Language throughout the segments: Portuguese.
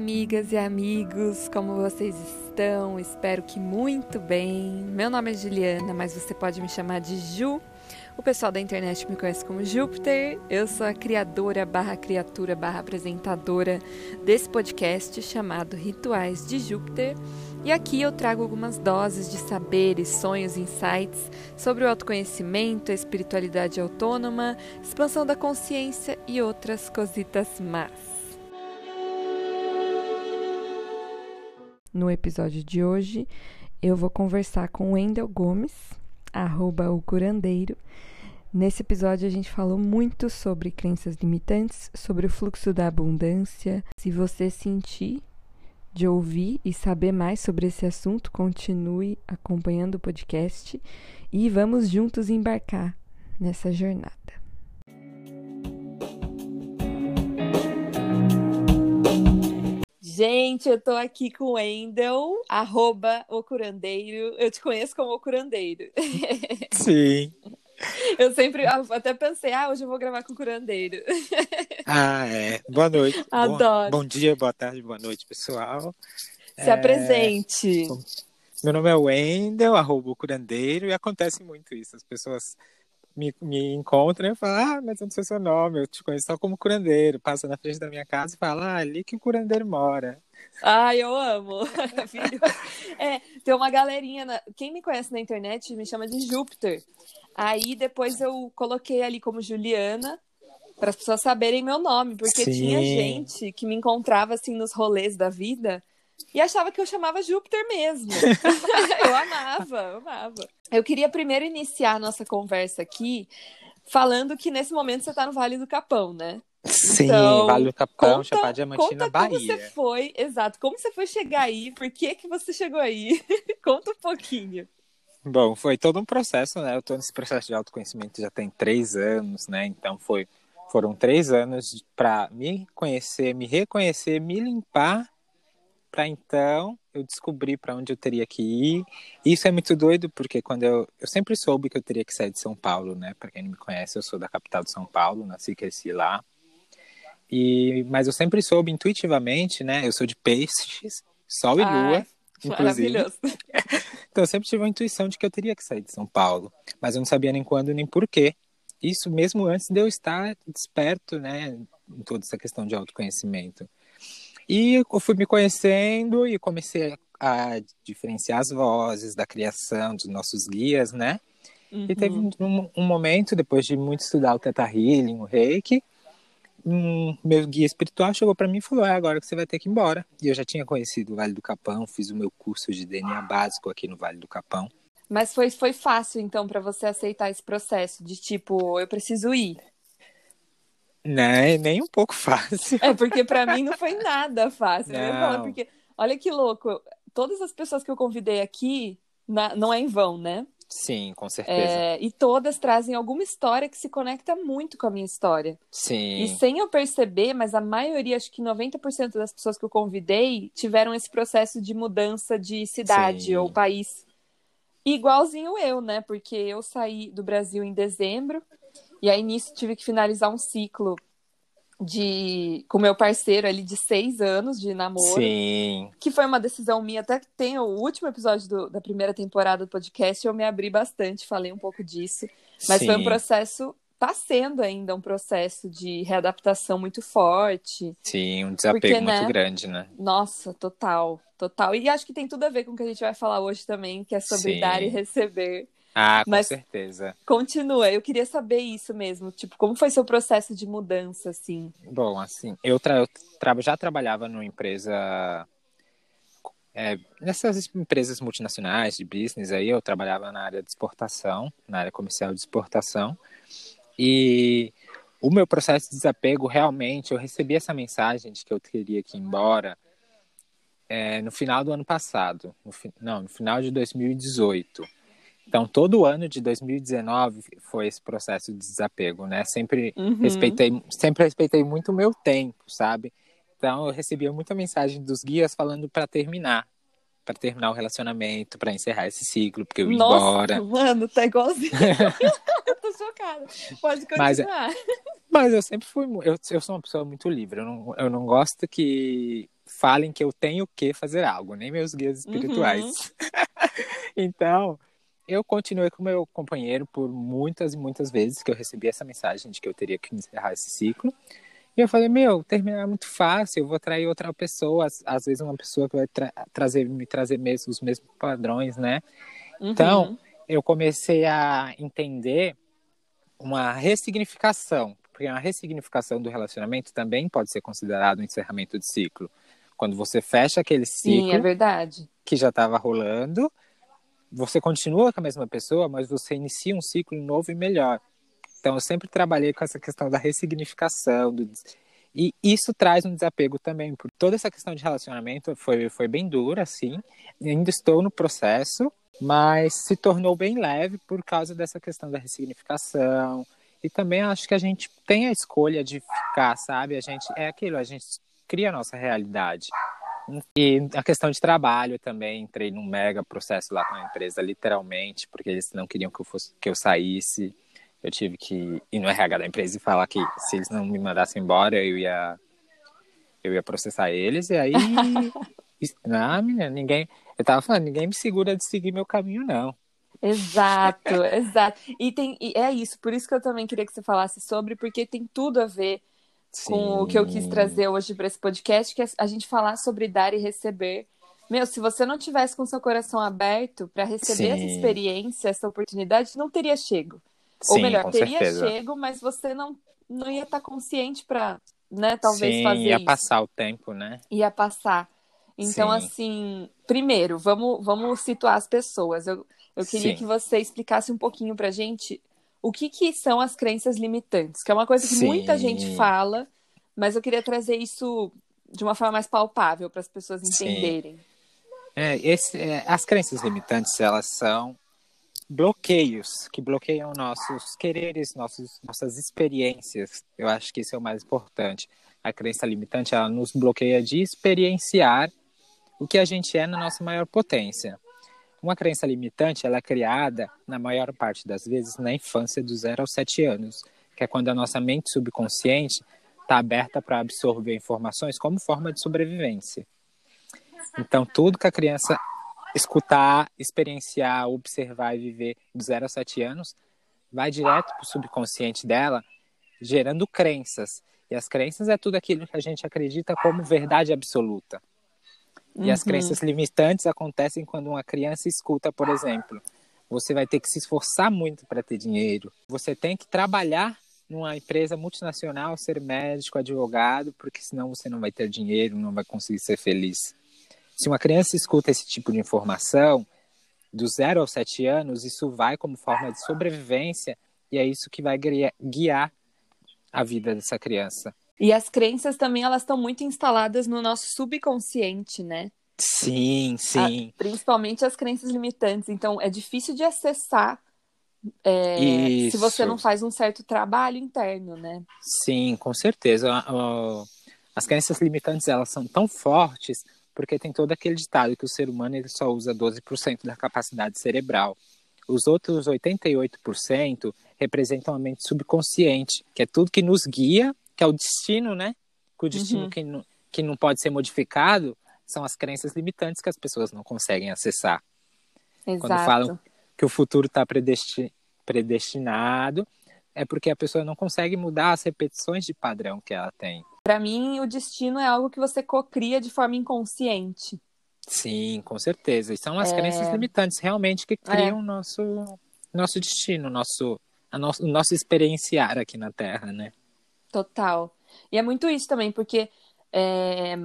amigas e amigos, como vocês estão? Espero que muito bem. Meu nome é Juliana, mas você pode me chamar de Ju. O pessoal da internet me conhece como Júpiter. Eu sou a criadora barra criatura barra apresentadora desse podcast chamado Rituais de Júpiter. E aqui eu trago algumas doses de saberes, sonhos, insights sobre o autoconhecimento, a espiritualidade autônoma, expansão da consciência e outras cositas más. No episódio de hoje, eu vou conversar com Wendel Gomes, arroba o curandeiro. Nesse episódio, a gente falou muito sobre crenças limitantes, sobre o fluxo da abundância. Se você sentir de ouvir e saber mais sobre esse assunto, continue acompanhando o podcast e vamos juntos embarcar nessa jornada. Gente, eu tô aqui com o Wendel, arroba o curandeiro. Eu te conheço como o curandeiro. Sim. Eu sempre até pensei, ah, hoje eu vou gravar com o curandeiro. Ah, é. Boa noite. Adoro. Bom, bom dia, boa tarde, boa noite, pessoal. Se é... apresente. Meu nome é Wendel, arroba o curandeiro, e acontece muito isso. As pessoas me, me encontra e fala, ah, mas eu não sei seu nome, eu te conheço só como curandeiro. Passa na frente da minha casa e fala, ah, ali que o curandeiro mora. Ah, eu amo. é, tem uma galerinha. Na... Quem me conhece na internet me chama de Júpiter. Aí depois eu coloquei ali como Juliana, para as pessoas saberem meu nome, porque Sim. tinha gente que me encontrava assim nos rolês da vida e achava que eu chamava Júpiter mesmo. eu amava, eu amava. Eu queria primeiro iniciar a nossa conversa aqui falando que nesse momento você está no Vale do Capão, né? Sim, então, Vale do Capão, conta, Chapada Diamantina, conta Bahia. Como você foi, exato, como você foi chegar aí, por que que você chegou aí? conta um pouquinho. Bom, foi todo um processo, né? Eu estou nesse processo de autoconhecimento já tem três anos, né? Então foi, foram três anos para me conhecer, me reconhecer, me limpar para então eu descobri para onde eu teria que ir. Isso é muito doido porque quando eu eu sempre soube que eu teria que sair de São Paulo, né? Para quem não me conhece, eu sou da capital de São Paulo, nasci e cresci lá. E mas eu sempre soube intuitivamente, né? Eu sou de peixes, sol e lua, inclusive. Maravilhoso. então eu sempre tive a intuição de que eu teria que sair de São Paulo, mas eu não sabia nem quando nem porquê. Isso mesmo antes de eu estar desperto, né, em toda essa questão de autoconhecimento. E eu fui me conhecendo e comecei a diferenciar as vozes da criação dos nossos guias, né? Uhum. E teve uhum. um, um, momento, depois de muito estudar o Teta Healing, o Reiki, um, meu guia espiritual chegou para mim e falou: é agora que você vai ter que ir embora. E eu já tinha conhecido o Vale do Capão, fiz o meu curso de DNA básico aqui no Vale do Capão. Mas foi, foi fácil, então, para você aceitar esse processo de tipo, eu preciso ir? Né, nem um pouco fácil. É, porque para mim não foi nada fácil. Não. porque, olha que louco, todas as pessoas que eu convidei aqui, na, não é em vão, né? Sim, com certeza. É, e todas trazem alguma história que se conecta muito com a minha história. Sim. E sem eu perceber, mas a maioria, acho que 90% das pessoas que eu convidei tiveram esse processo de mudança de cidade Sim. ou país. Igualzinho eu, né? Porque eu saí do Brasil em dezembro e aí nisso tive que finalizar um ciclo de com meu parceiro ali de seis anos de namoro. Sim. Que foi uma decisão minha. Até que tem o último episódio do, da primeira temporada do podcast, eu me abri bastante, falei um pouco disso. Mas Sim. foi um processo. Tá sendo ainda um processo de readaptação muito forte. Sim, um desapego porque, muito né, grande, né? Nossa, total, total. E acho que tem tudo a ver com o que a gente vai falar hoje também, que é sobre Sim. dar e receber. Ah, com Mas certeza. Continua, eu queria saber isso mesmo, tipo, como foi seu processo de mudança, assim? Bom, assim, eu, tra eu tra já trabalhava numa empresa, é, nessas empresas multinacionais de business aí, eu trabalhava na área de exportação, na área comercial de exportação, e o meu processo de desapego, realmente, eu recebi essa mensagem de que eu teria que ir embora é, no final do ano passado, no, não, no final de 2018, então, todo ano de 2019 foi esse processo de desapego, né? Sempre uhum. respeitei, sempre respeitei muito o meu tempo, sabe? Então, eu recebia muita mensagem dos guias falando para terminar, para terminar o relacionamento, para encerrar esse ciclo, porque eu ia Nossa, embora. Mano, tá igualzinho. eu tô chocada. Pode continuar. Mas, mas eu sempre fui, eu, eu sou uma pessoa muito livre. Eu não, eu não gosto que falem que eu tenho que fazer algo, nem meus guias espirituais. Uhum. então, eu continuei com meu companheiro por muitas e muitas vezes que eu recebi essa mensagem de que eu teria que encerrar esse ciclo. E eu falei, meu, terminar é muito fácil, eu vou atrair outra pessoa, às vezes uma pessoa que vai tra trazer, me trazer mesmo, os mesmos padrões, né? Uhum. Então, eu comecei a entender uma ressignificação, porque uma ressignificação do relacionamento também pode ser considerado um encerramento de ciclo. Quando você fecha aquele ciclo Sim, é verdade. que já estava rolando, você continua com a mesma pessoa, mas você inicia um ciclo novo e melhor. Então, eu sempre trabalhei com essa questão da ressignificação. Do... E isso traz um desapego também. Por toda essa questão de relacionamento foi, foi bem dura, assim. Ainda estou no processo, mas se tornou bem leve por causa dessa questão da ressignificação. E também acho que a gente tem a escolha de ficar, sabe? A gente é aquilo, a gente cria a nossa realidade. E a questão de trabalho também, entrei num mega processo lá com a empresa, literalmente, porque eles não queriam que eu fosse que eu saísse eu tive que ir no RH da empresa e falar que se eles não me mandassem embora, eu ia eu ia processar eles e aí não, menina, ninguém, eu tava falando, ninguém me segura de seguir meu caminho não. Exato, exato. E tem e é isso, por isso que eu também queria que você falasse sobre, porque tem tudo a ver Sim. com o que eu quis trazer hoje para esse podcast, que é a gente falar sobre dar e receber. Meu, se você não tivesse com seu coração aberto para receber Sim. essa experiência, essa oportunidade, não teria chego. Sim, Ou melhor, teria certeza. chego, mas você não, não ia estar tá consciente para, né, talvez Sim, fazer ia isso. passar o tempo, né? Ia passar. Então, Sim. assim, primeiro, vamos, vamos situar as pessoas. Eu, eu queria que você explicasse um pouquinho pra gente o que, que são as crenças limitantes, que é uma coisa que Sim. muita gente fala, mas eu queria trazer isso de uma forma mais palpável para as pessoas entenderem. É, esse, é, as crenças limitantes, elas são bloqueios que bloqueiam nossos quereres, nossos, nossas experiências. Eu acho que isso é o mais importante. A crença limitante ela nos bloqueia de experienciar o que a gente é na nossa maior potência. Uma crença limitante ela é criada, na maior parte das vezes, na infância dos 0 aos 7 anos, que é quando a nossa mente subconsciente está aberta para absorver informações como forma de sobrevivência. Então, tudo que a criança escutar, experienciar, observar e viver dos 0 a 7 anos, vai direto para o subconsciente dela, gerando crenças. E as crenças é tudo aquilo que a gente acredita como verdade absoluta. Uhum. E as uhum. crenças limitantes acontecem quando uma criança escuta, por exemplo, você vai ter que se esforçar muito para ter dinheiro, você tem que trabalhar numa empresa multinacional, ser médico, advogado, porque senão você não vai ter dinheiro, não vai conseguir ser feliz. Se uma criança escuta esse tipo de informação, do zero aos sete anos, isso vai como forma de sobrevivência e é isso que vai guiar a vida dessa criança. E as crenças também, elas estão muito instaladas no nosso subconsciente, né? Sim, sim. A, principalmente as crenças limitantes. Então, é difícil de acessar é, se você não faz um certo trabalho interno, né? Sim, com certeza. As crenças limitantes, elas são tão fortes porque tem todo aquele ditado que o ser humano ele só usa 12% da capacidade cerebral. Os outros 88% representam a mente subconsciente, que é tudo que nos guia, que é o destino, né? Que o destino uhum. que, não, que não pode ser modificado são as crenças limitantes que as pessoas não conseguem acessar. Exato. Quando falam que o futuro está predestinado, é porque a pessoa não consegue mudar as repetições de padrão que ela tem. Para mim, o destino é algo que você cocria de forma inconsciente. Sim, com certeza. E são as é... crenças limitantes realmente que criam o é. nosso, nosso destino, nosso, o nosso experienciar aqui na Terra, né? Total. E é muito isso também, porque é,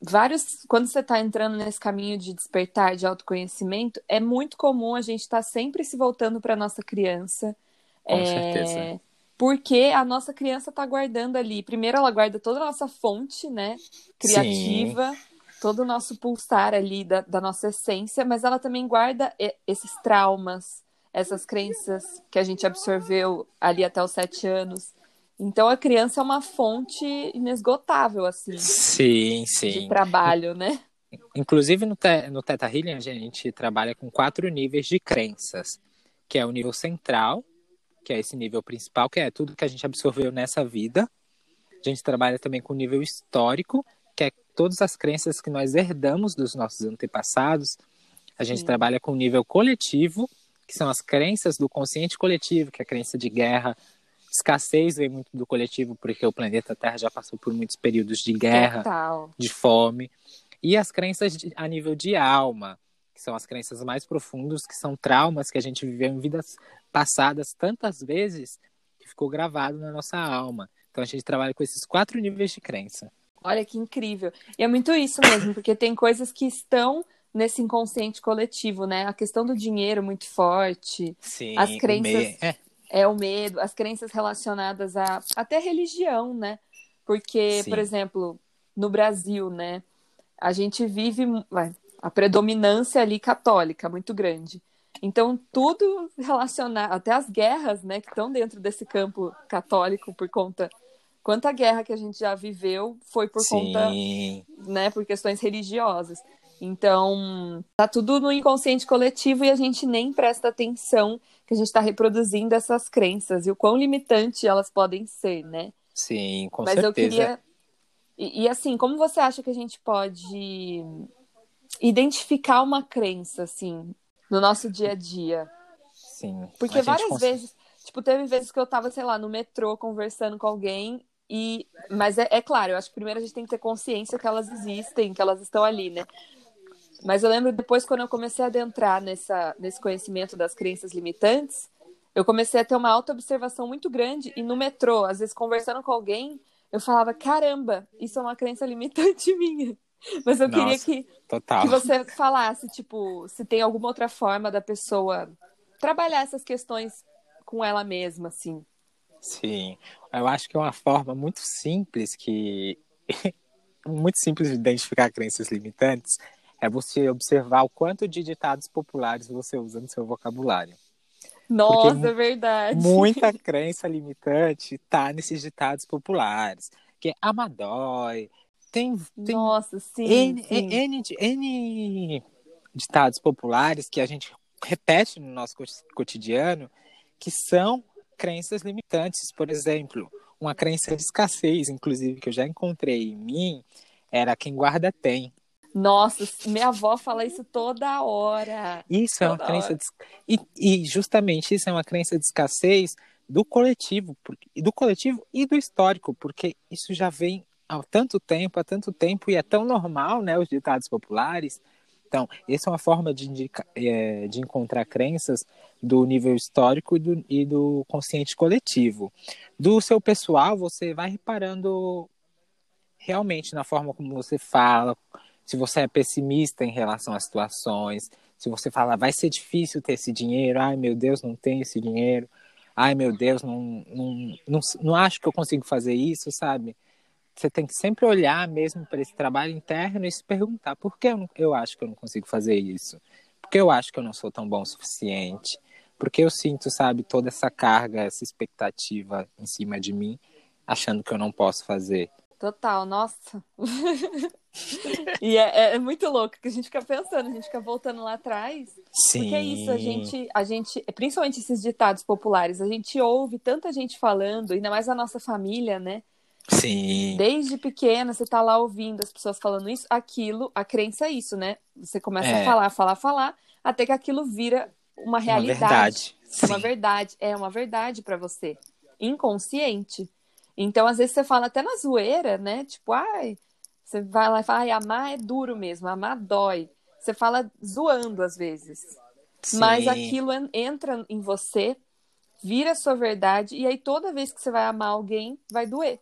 vários. Quando você está entrando nesse caminho de despertar, de autoconhecimento, é muito comum a gente estar tá sempre se voltando para nossa criança. Com é, certeza porque a nossa criança está guardando ali. Primeiro, ela guarda toda a nossa fonte, né? Criativa, Sim. todo o nosso pulsar ali da, da nossa essência, mas ela também guarda esses traumas, essas crenças que a gente absorveu ali até os sete anos. Então a criança é uma fonte inesgotável, assim. Sim, sim. De trabalho, né? Inclusive no, te, no Teta Healing a gente trabalha com quatro níveis de crenças, que é o nível central, que é esse nível principal, que é tudo que a gente absorveu nessa vida. A gente trabalha também com o nível histórico, que é todas as crenças que nós herdamos dos nossos antepassados. A gente Sim. trabalha com o nível coletivo, que são as crenças do consciente coletivo, que é a crença de guerra. Escassez vem muito do coletivo, porque o planeta Terra já passou por muitos períodos de guerra, Total. de fome. E as crenças de, a nível de alma, que são as crenças mais profundas, que são traumas que a gente viveu em vidas passadas tantas vezes que ficou gravado na nossa alma. Então a gente trabalha com esses quatro níveis de crença. Olha que incrível. E é muito isso mesmo, porque tem coisas que estão nesse inconsciente coletivo, né? A questão do dinheiro muito forte. Sim, as crenças. Me... é. É. o medo, as crenças relacionadas a até religião, né? Porque, Sim. por exemplo, no Brasil, né? A gente vive a predominância ali católica muito grande. Então, tudo relacionado, até as guerras, né, que estão dentro desse campo católico por conta quanta guerra que a gente já viveu foi por Sim. conta, né, por questões religiosas. Então, tá tudo no inconsciente coletivo e a gente nem presta atenção que a gente está reproduzindo essas crenças e o quão limitante elas podem ser, né? Sim, com Mas certeza. eu queria. E, e assim, como você acha que a gente pode identificar uma crença, assim, no nosso dia a dia? Sim. Porque várias consegue... vezes, tipo, teve vezes que eu tava, sei lá, no metrô conversando com alguém e. Mas é, é claro, eu acho que primeiro a gente tem que ter consciência que elas existem, que elas estão ali, né? Mas eu lembro depois, quando eu comecei a adentrar nessa, nesse conhecimento das crenças limitantes, eu comecei a ter uma auto-observação muito grande. E no metrô, às vezes conversando com alguém, eu falava: caramba, isso é uma crença limitante minha. Mas eu Nossa, queria que, total. que você falasse, tipo, se tem alguma outra forma da pessoa trabalhar essas questões com ela mesma, assim. Sim, eu acho que é uma forma muito simples que muito simples de identificar crenças limitantes é você observar o quanto de ditados populares você usa no seu vocabulário. Nossa, Porque é verdade. Muita crença limitante tá nesses ditados populares, que é amadói, tem, tem Nossa, sim, N, sim. N, N ditados populares que a gente repete no nosso cotidiano que são crenças limitantes. Por exemplo, uma crença de escassez, inclusive, que eu já encontrei em mim, era quem guarda tem. Nossa, minha avó fala isso toda hora. Isso toda é uma crença de... e, e justamente isso é uma crença de escassez do coletivo, do coletivo e do histórico, porque isso já vem há tanto tempo, há tanto tempo, e é tão normal, né, os ditados populares. Então, essa é uma forma de, indica, é, de encontrar crenças do nível histórico e do, e do consciente coletivo. Do seu pessoal, você vai reparando realmente na forma como você fala, se você é pessimista em relação às situações, se você fala, vai ser difícil ter esse dinheiro, ai meu Deus, não tenho esse dinheiro, ai meu Deus, não, não, não, não acho que eu consigo fazer isso, sabe? Você tem que sempre olhar mesmo para esse trabalho interno e se perguntar por que eu, não, eu acho que eu não consigo fazer isso? Por que eu acho que eu não sou tão bom o suficiente? Porque eu sinto, sabe, toda essa carga, essa expectativa em cima de mim, achando que eu não posso fazer. Total, nossa. e é, é, muito louco que a gente fica pensando, a gente fica voltando lá atrás. Sim. Porque é isso, a gente, a gente, principalmente esses ditados populares, a gente ouve tanta gente falando, ainda mais a nossa família, né? Sim. Desde pequena, você tá lá ouvindo as pessoas falando isso, aquilo, a crença é isso, né? Você começa É. a falar, falar, falar, até que aquilo vira uma realidade. verdade. Uma verdade. É uma verdade pra você. Inconsciente. Então, às vezes, você fala até na zoeira, né? Tipo, ai, você vai lá e fala, ai, amar é duro mesmo, amar dói. Você fala zoando às vezes. Mas Sim. aquilo en- entra em você, vira sua verdade, e aí toda vez que você vai amar alguém, vai doer.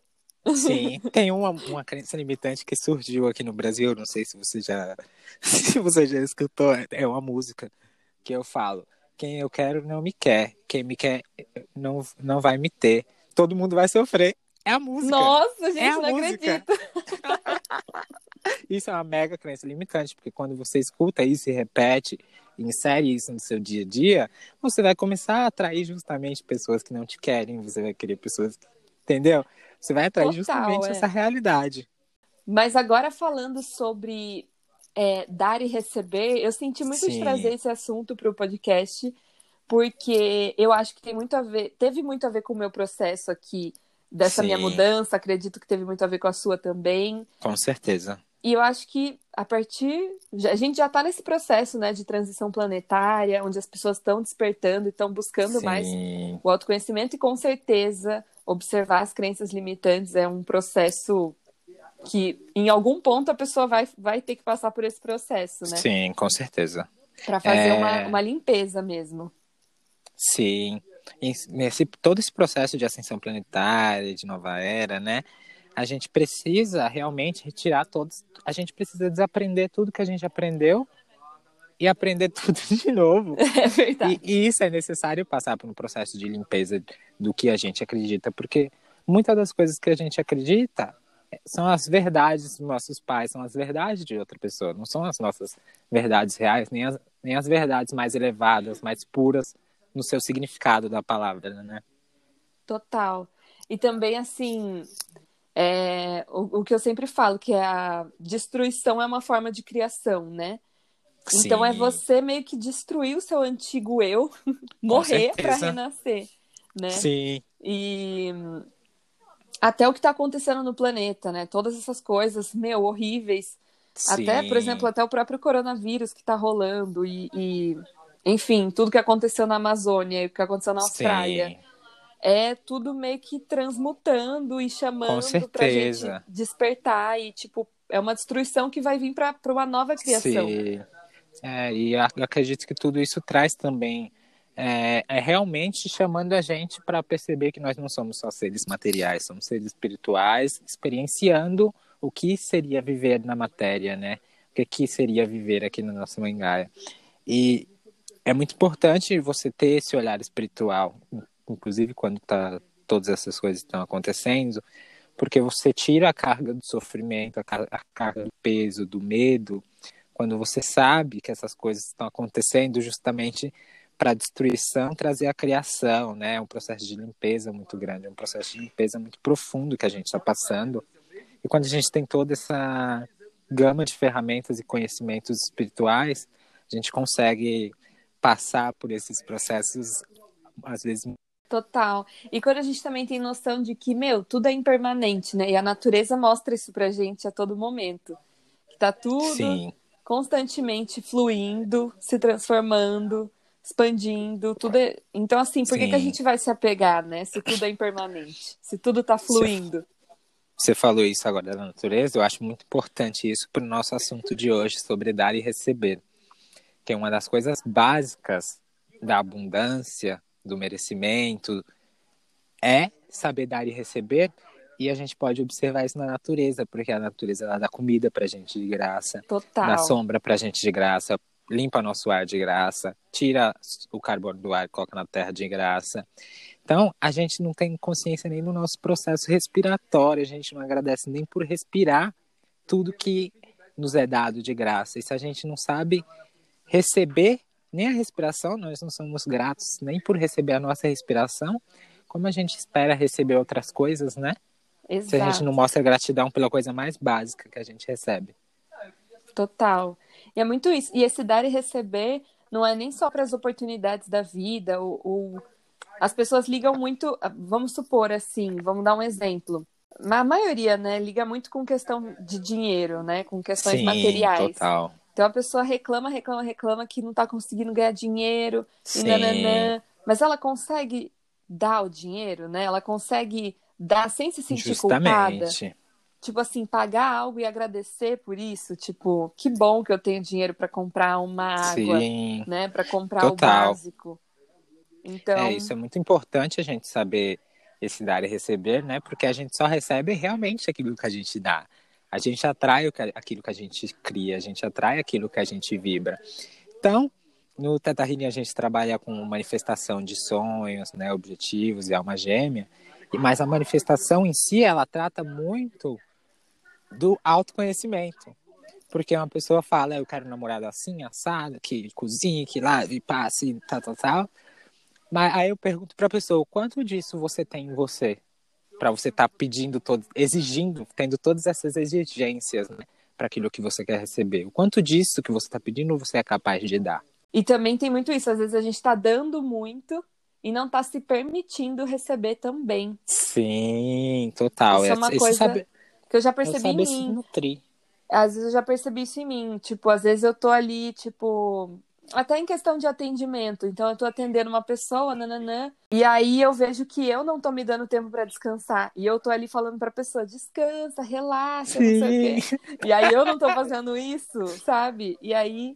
Sim, tem uma, uma crença limitante que surgiu aqui no Brasil, não sei se você já se você já escutou, é uma música que eu falo, quem eu quero não me quer, quem me quer não, não vai me ter, todo mundo vai sofrer. É a música. Nossa, gente, é não música. acredito. Isso é uma mega crença limitante, porque quando você escuta isso e repete, e insere isso no seu dia a dia, você vai começar a atrair justamente pessoas que não te querem, você vai querer pessoas que... Entendeu? Você vai atrair Total, justamente é. essa realidade. Mas agora falando sobre é, dar e receber, eu senti muito de Sim. trazer esse assunto para o podcast, porque eu acho que tem muito a ver, teve muito a ver com o meu processo aqui dessa Sim. minha mudança, acredito que teve muito a ver com a sua também. Com certeza. e eu acho que a partir. A gente já está nesse processo né, de transição planetária, onde as pessoas estão despertando e estão buscando Sim. mais o autoconhecimento, e com certeza observar as crenças limitantes é um processo que, em algum ponto, a pessoa vai, vai ter que passar por esse processo, né? Sim, com certeza. Para fazer É. uma, uma limpeza mesmo. Sim. Nesse, todo esse processo de ascensão planetária, de nova era, né? A gente precisa realmente retirar todos. A gente precisa desaprender tudo que a gente aprendeu e aprender tudo de novo. É verdade. E, e isso é necessário passar por um processo de limpeza do que a gente acredita, porque muitas das coisas que a gente acredita são as verdades dos nossos pais, são as verdades de outra pessoa, não são as nossas verdades reais, nem as, nem as verdades mais elevadas, mais puras no seu significado da palavra, né? Total. E também, assim, é, o, o que eu sempre falo, que é a destruição é uma forma de criação, né? Então é Sim. você meio que destruir o seu antigo eu, morrer para renascer, né? Sim, E até o que tá acontecendo no planeta, né? Todas essas coisas, meu, horríveis. Até, por sim. exemplo, até o próprio coronavírus que tá rolando e, e, enfim, tudo que aconteceu na Amazônia e o que aconteceu na Austrália. Sim. É tudo meio que transmutando e chamando pra gente despertar e, tipo, é uma destruição que vai vir pra uma nova criação. Sim. É, e acredito que tudo isso traz também é, é realmente chamando a gente para perceber que nós não somos só seres materiais, somos seres espirituais, experienciando o que seria viver na matéria, né? O que, seria viver aqui na nossa mãe Gaia. E é muito importante você ter esse olhar espiritual, inclusive quando tá, todas essas coisas estão acontecendo, porque você tira a carga do sofrimento, a car- a carga do peso, do medo, quando você sabe que essas coisas estão acontecendo justamente para a destruição trazer a criação, né? Um processo de limpeza muito grande, um processo de limpeza muito profundo que a gente está passando. E quando a gente tem toda essa gama de ferramentas e conhecimentos espirituais, a gente consegue passar por esses processos às vezes Total. E quando a gente também tem noção de que, meu, tudo é impermanente, né? E a natureza mostra isso pra gente a todo momento. Que tá tudo sim, constantemente fluindo, se transformando, expandindo, tudo é... Então, assim, por que, que a gente vai se apegar, né? Se tudo é impermanente, se tudo tá fluindo. Você falou isso agora da natureza, eu acho muito importante isso para o nosso assunto de hoje sobre dar e receber. Que é uma das coisas básicas da abundância, do merecimento, é saber dar e receber. E a gente pode observar isso na natureza, porque a natureza ela dá comida para a gente de graça, Total. dá sombra para a gente de graça, limpa nosso ar de graça, tira o carbono do ar e coloca na terra de graça. Então, a gente não tem consciência nem do nosso processo respiratório, a gente não agradece nem por respirar tudo que nos é dado de graça. E se a gente não sabe receber nem a respiração, nós não somos gratos nem por receber a nossa respiração, como a gente espera receber outras coisas, né? Se a gente Exato. não mostra gratidão pela coisa mais básica que a gente recebe. Total. E é muito isso. E esse dar e receber não é nem só para as oportunidades da vida. O, o- As pessoas ligam muito. Vamos supor assim, vamos dar um exemplo. A maioria, né, liga muito com questão de dinheiro, né? Com questões Sim, materiais. total. Então a pessoa reclama, reclama, reclama que não tá conseguindo ganhar dinheiro e Sim. nananã. Mas ela consegue dar o dinheiro, né? Ela consegue dar sem se sentir culpada Justamente. tipo assim, pagar algo e agradecer por isso, tipo, que bom que eu tenho dinheiro para comprar uma água, Sim. né, para comprar Total. o básico. Então, É, isso é muito importante a gente saber esse dar e receber, né? Porque a gente só recebe realmente aquilo que a gente dá. A gente atrai aquilo que a gente cria, a gente atrai aquilo que a gente vibra. Então, no Teta Healing a gente trabalha com manifestação de sonhos, né, objetivos e alma gêmea, mas a manifestação em si, ela trata muito do autoconhecimento. Porque uma pessoa fala, eu quero um namorado assim, assado, que cozinhe, que lave, passe, tal, tal, tal. Mas aí eu pergunto pra pessoa, quanto disso você tem em você? Pra você estar pedindo, todo, exigindo, tendo todas essas exigências, né? Para aquilo que você quer receber. O quanto disso que você está pedindo você é capaz de dar? e também tem muito isso, às vezes a gente tá dando muito e não tá se permitindo receber também. Sim, total. Isso é uma Esse coisa saber- Que eu já percebi em saber se mim. nutrir. Às vezes eu já percebi isso em mim. Tipo, às vezes eu tô ali, tipo, até em questão de atendimento. Então, eu tô atendendo uma pessoa, nananã, e aí eu vejo que eu não tô me dando tempo para descansar. E eu tô ali falando pra pessoa, descansa, relaxa, Sim. não sei o quê. E aí eu não tô fazendo isso, sabe? E aí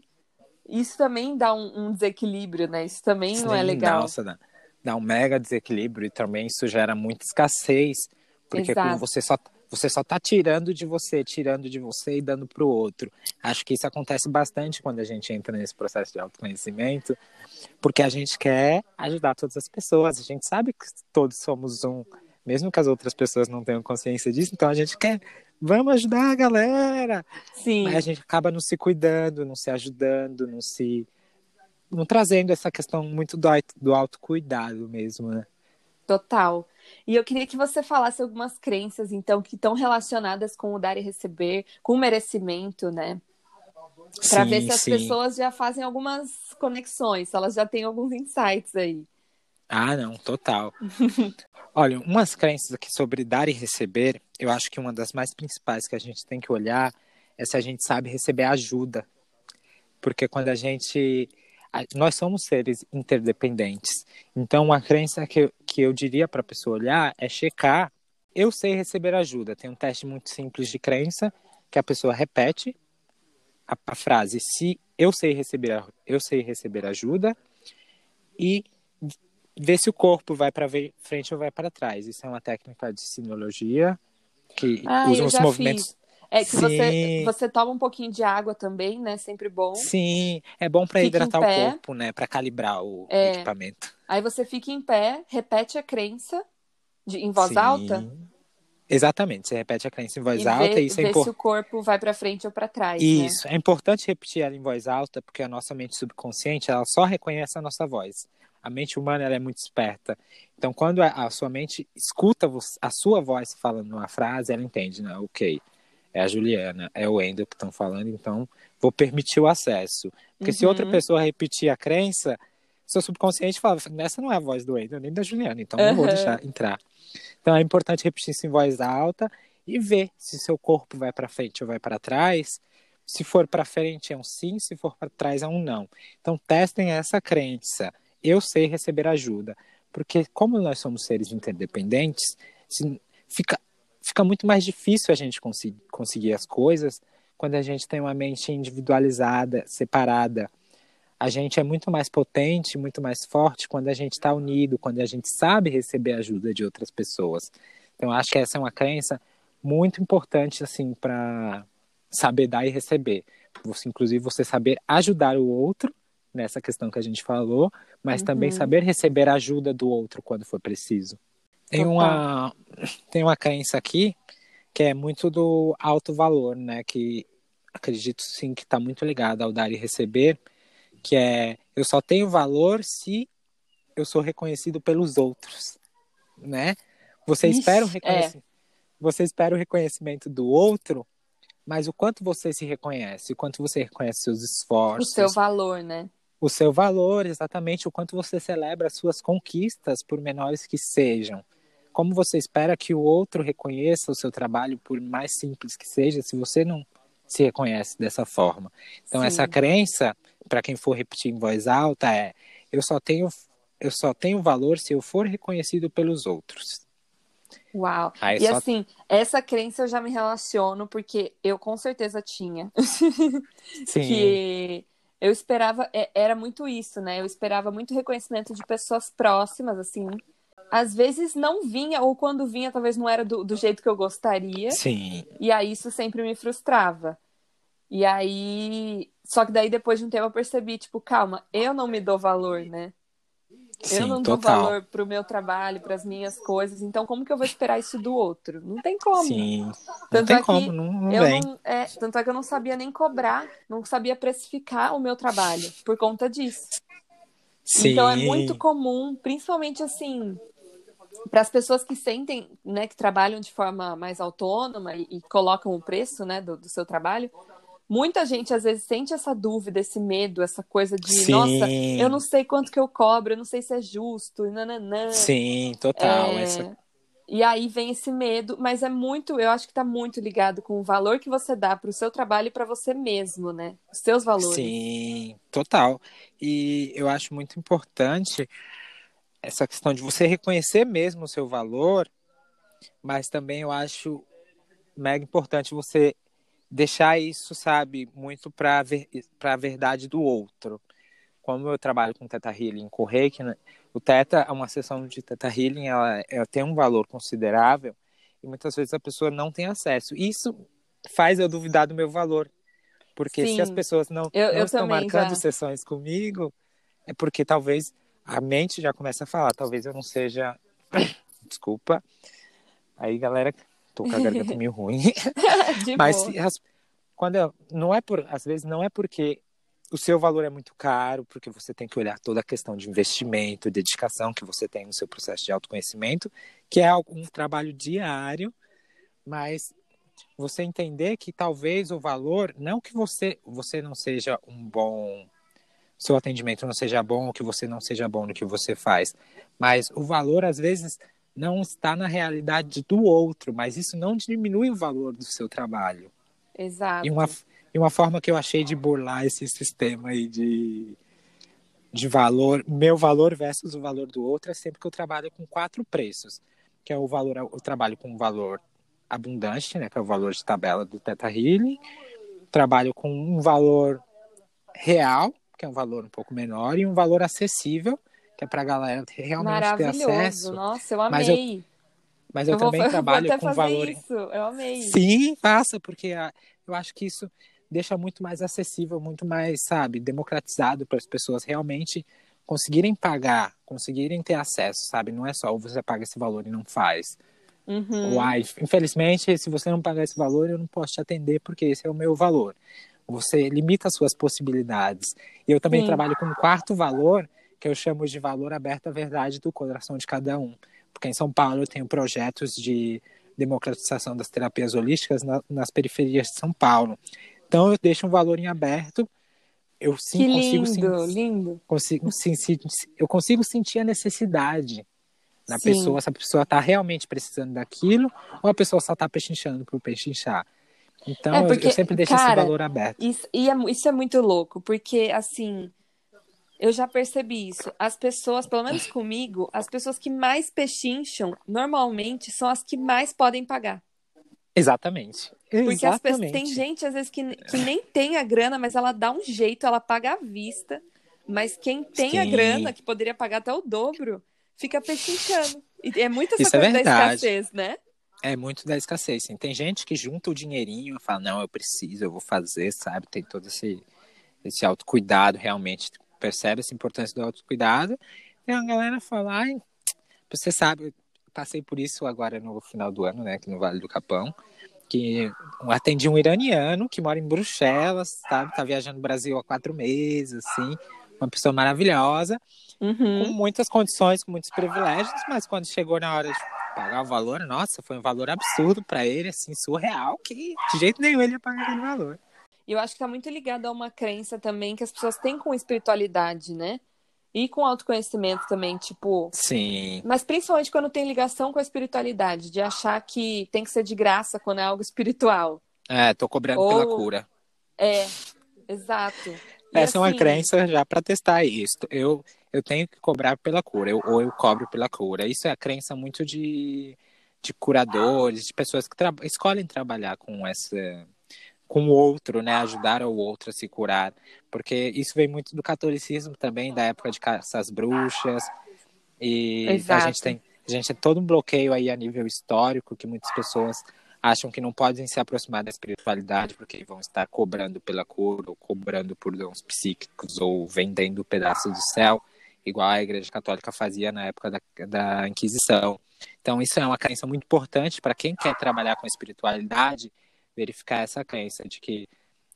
isso também dá um, um desequilíbrio, né? Isso também Sim, não é legal. Nossa, dá, dá um mega desequilíbrio e também isso gera muita escassez. Porque Exato. você só você só está tirando de você, tirando de você e dando para o outro. Acho que isso acontece bastante quando a gente entra nesse processo de autoconhecimento, porque a gente quer ajudar todas as pessoas. A gente sabe que todos somos um, mesmo que as outras pessoas não tenham consciência disso, então a gente quer, vamos ajudar a galera. Sim. Mas a gente acaba não se cuidando, não se ajudando, não se. não trazendo essa questão muito do, do autocuidado mesmo, né? Total. E eu queria que você falasse algumas crenças, então, que estão relacionadas com o dar e receber, com o merecimento, né? Para ver se as sim. pessoas já fazem algumas conexões, se elas já têm alguns insights aí. Ah, não, total. Olha, umas crenças aqui sobre dar e receber, eu acho que uma das mais principais que a gente tem que olhar é se a gente sabe receber ajuda. Porque quando a gente nós somos seres interdependentes. Então, a crença que eu, que eu diria para a pessoa olhar é checar. Eu sei receber ajuda. Tem um teste muito simples de crença que a pessoa repete a, a frase: se eu sei receber, eu sei receber ajuda e ver se o corpo vai para frente ou vai para trás. Isso é uma técnica de sinologia que ah, usa os movimentos. Fiz. É que você, você toma um pouquinho de água também, né? Sempre bom. Sim, é bom para hidratar o corpo, né? Para calibrar o é. equipamento. Aí você fica em pé, repete a crença de, em voz Sim. alta. Exatamente, você repete a crença em voz e alta vê, e isso é importante. se o corpo vai para frente ou para trás. Né? Isso, né? é importante repetir ela em voz alta, porque a nossa mente subconsciente ela só reconhece a nossa voz. A mente humana ela é muito esperta. Então, quando a, a sua mente escuta a sua voz falando uma frase, ela entende, né? Ok, é a Juliana, é o Wendel que estão falando, então vou permitir o acesso. Porque uhum. se outra uhum. pessoa repetir a crença, seu subconsciente fala, essa não é a voz do Wendel, nem da Juliana, então uhum. não vou deixar entrar. Então é importante repetir isso em voz alta e ver se seu corpo vai para frente ou vai para trás. Se for para frente é um sim, se for para trás é um não. Então testem essa crença. Eu sei receber ajuda, porque como nós somos seres interdependentes, fica fica muito mais difícil a gente conseguir, conseguir as coisas quando a gente tem uma mente individualizada, separada. A gente é muito mais potente, muito mais forte quando a gente está unido, quando a gente sabe receber ajuda de outras pessoas. Então, acho que essa é uma crença muito importante, assim, para saber dar e receber. Você, inclusive, você saber ajudar o outro nessa questão que a gente falou, mas uhum. também saber receber ajuda do outro quando for preciso. Tem uma, tem uma crença aqui que é muito do alto valor, né? Que acredito sim que está muito ligado ao dar e receber, que é eu só tenho valor se eu sou reconhecido pelos outros, né? Você Ixi, espera o reconhecimento, é. você espera o reconhecimento do outro, mas o quanto você se reconhece, o quanto você reconhece seus esforços, o seu valor, né? O seu valor, exatamente, o quanto você celebra as suas conquistas, por menores que sejam como você espera que o outro reconheça o seu trabalho, por mais simples que seja, se você não se reconhece dessa forma? Então, Sim. essa crença, para quem for repetir em voz alta, é: eu só tenho eu só tenho valor se eu for reconhecido pelos outros. Uau! Aí e só... assim, essa crença eu já me relaciono porque eu com certeza tinha. Sim. que eu esperava, é, era muito isso, né? Eu esperava muito reconhecimento de pessoas próximas, assim, às vezes não vinha, ou quando vinha, talvez não era do, do jeito que eu gostaria. Sim. E aí isso sempre me frustrava. E aí. Só que daí depois de um tempo eu percebi, tipo, calma, eu não me dou valor, né? Sim, eu não total. dou valor pro meu trabalho, para as minhas coisas, então como que eu vou esperar isso do outro? Não tem como. Sim. Tanto não tem é como, não, não eu vem. Não, é, tanto é que eu não sabia nem cobrar, não sabia precificar o meu trabalho por conta disso. Sim. Então é muito comum, principalmente assim, para as pessoas que sentem, né, que trabalham de forma mais autônoma e, e colocam o preço, né, do, do, seu trabalho, muita gente às vezes sente essa dúvida, esse medo, essa coisa de, Sim. nossa, eu não sei quanto que eu cobro, eu não sei se é justo, nananã. Sim, total. É... Essa... E aí vem esse medo, mas é muito, eu acho que está muito ligado com o valor que você dá para o seu trabalho e para você mesmo, né? Os seus valores. Sim, total. E eu acho muito importante essa questão de você reconhecer mesmo o seu valor, mas também eu acho mega importante você deixar isso, sabe, muito para ver, a verdade do outro. Como eu trabalho com Teta Healing com Reiki, né, o Teta, uma sessão de Teta Healing, ela, ela tem um valor considerável e muitas vezes a pessoa não tem acesso. Isso faz eu duvidar do meu valor. Porque Sim. se as pessoas não, eu, não eu estão marcando já. sessões comigo, é porque talvez a mente já começa a falar, talvez eu não seja. Desculpa. Aí, galera, tô com a garganta meio ruim. Mas as, quando eu, não é por, às vezes não é porque o seu valor é muito caro, porque você tem que olhar toda a questão de investimento, dedicação que você tem no seu processo de autoconhecimento, que é um trabalho diário, mas você entender que talvez o valor, não que você você não seja um bom seu atendimento não seja bom, ou que você não seja bom no que você faz, mas o valor às vezes não está na realidade do outro, mas isso não diminui o valor do seu trabalho. Exato. E uma, e uma forma que eu achei de burlar esse sistema aí de, de valor, meu valor versus o valor do outro, é sempre que eu trabalho com quatro preços, que é o valor, eu trabalho com o valor abundante, né, que é o valor de tabela do Teta Healing, trabalho com um valor real, que é um valor um pouco menor, e um valor acessível, que é para a galera realmente ter acesso. Nossa, eu amei. Mas eu, mas eu, eu também vou, trabalho com valor. Isso. Eu amei. Sim, faça, porque eu acho que isso deixa muito mais acessível, muito mais, sabe, democratizado para as pessoas realmente conseguirem pagar, conseguirem ter acesso, sabe? Não é só você paga esse valor e não faz. Uhum. Uai, infelizmente, se você não pagar esse valor, eu não posso te atender porque esse é o meu valor. Você limita as suas possibilidades. E eu também Sim. trabalho com um quarto valor, que eu chamo de valor aberto à verdade do coração de cada um. Porque em São Paulo eu tenho projetos de democratização das terapias holísticas na, nas periferias de São Paulo. Então eu deixo um valor em aberto. Eu sim que consigo lindo, sim, lindo. Consigo, sim, sim, eu consigo sentir a necessidade na sim. pessoa, se a pessoa está realmente precisando daquilo, ou a pessoa só está pechinchando por pechinchar. Então, é porque, eu, eu, sempre deixo cara, esse valor aberto. Isso, e é, isso é muito louco, porque, assim, eu já percebi isso. As pessoas, pelo menos comigo, as pessoas que mais pechincham, normalmente, são as que mais podem pagar. Exatamente. Porque as pessoas, tem gente, às vezes, que, que nem tem a grana, mas ela dá um jeito, ela paga à vista. Mas quem tem Sim. a grana, que poderia pagar até o dobro, fica pechinchando. E é muito essa Isso é coisa é da escassez, né? É muito da escassez. Sim. Tem gente que junta o dinheirinho e fala, não, eu preciso, eu vou fazer, sabe? Tem todo esse, esse autocuidado realmente percebe essa importância do autocuidado. E a galera fala, ai, você sabe, passei por isso agora no final do ano, né, aqui no Vale do Capão, que atendi um iraniano que mora em Bruxelas, sabe, tá viajando no Brasil há quatro meses, assim, uma pessoa maravilhosa, uhum. com muitas condições, com muitos privilégios, mas quando chegou na hora de pagar o valor, nossa, foi um valor absurdo para ele, assim, surreal, que de jeito nenhum ele ia pagar aquele valor. E eu acho que está muito ligado a uma crença também que as pessoas têm com espiritualidade, né? E com autoconhecimento também, tipo. Sim. Mas principalmente quando tem ligação com a espiritualidade, de achar que tem que ser de graça quando é algo espiritual. É, tô cobrando Ou... pela cura. É, exato. E Essa assim... é uma crença já para testar isso. Eu, eu tenho que cobrar pela cura, eu, ou eu cobro pela cura. Isso é a crença muito de, de curadores, de pessoas que tra escolhem trabalhar com essa com o outro, né? Ajudar o outro a se curar. Porque isso vem muito do catolicismo também, da época de caças bruxas. E Exato. a gente tem a gente tem todo um bloqueio aí a nível histórico que muitas pessoas acham que não podem se aproximar da espiritualidade porque vão estar cobrando pela cura, ou cobrando por dons psíquicos, ou vendendo pedaços do céu, igual a Igreja Católica fazia na época da, da Inquisição. Então, isso é uma crença muito importante para quem quer trabalhar com espiritualidade verificar essa crença de que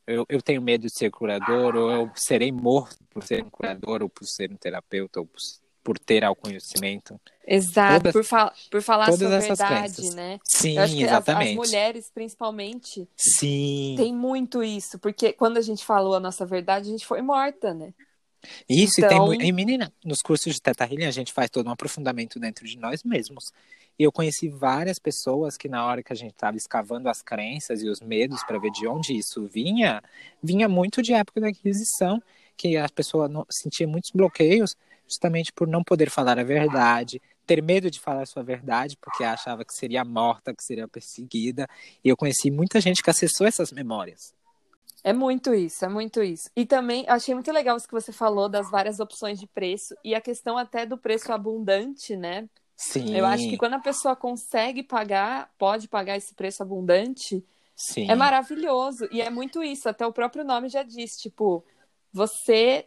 eu, eu tenho medo de ser curador, ou eu serei morto por ser um curador, ou por ser um terapeuta, ou por, por ter ao conhecimento. Exato, todas, por, fa por falar todas sua verdade, crenças. né? Sim, exatamente. As, as, mulheres, principalmente, Sim. tem muito isso, porque quando a gente falou a nossa verdade, a gente foi morta, né? Isso, então... e tem e menina, nos cursos de Teta Healing a gente faz todo um aprofundamento dentro de nós mesmos. E eu conheci várias pessoas que na hora que a gente estava escavando as crenças e os medos para ver de onde isso vinha, vinha muito de época da aquisição, que a pessoa sentia muitos bloqueios justamente por não poder falar a verdade, ter medo de falar a sua verdade, porque achava que seria morta, que seria perseguida. E eu conheci muita gente que acessou essas memórias. É muito isso, é muito isso. E também achei muito legal isso que você falou das várias opções de preço e a questão até do preço abundante, né? Sim. Eu acho que quando a pessoa consegue pagar, pode pagar esse preço abundante, Sim. é maravilhoso. E é muito isso, até o próprio nome já diz, tipo, você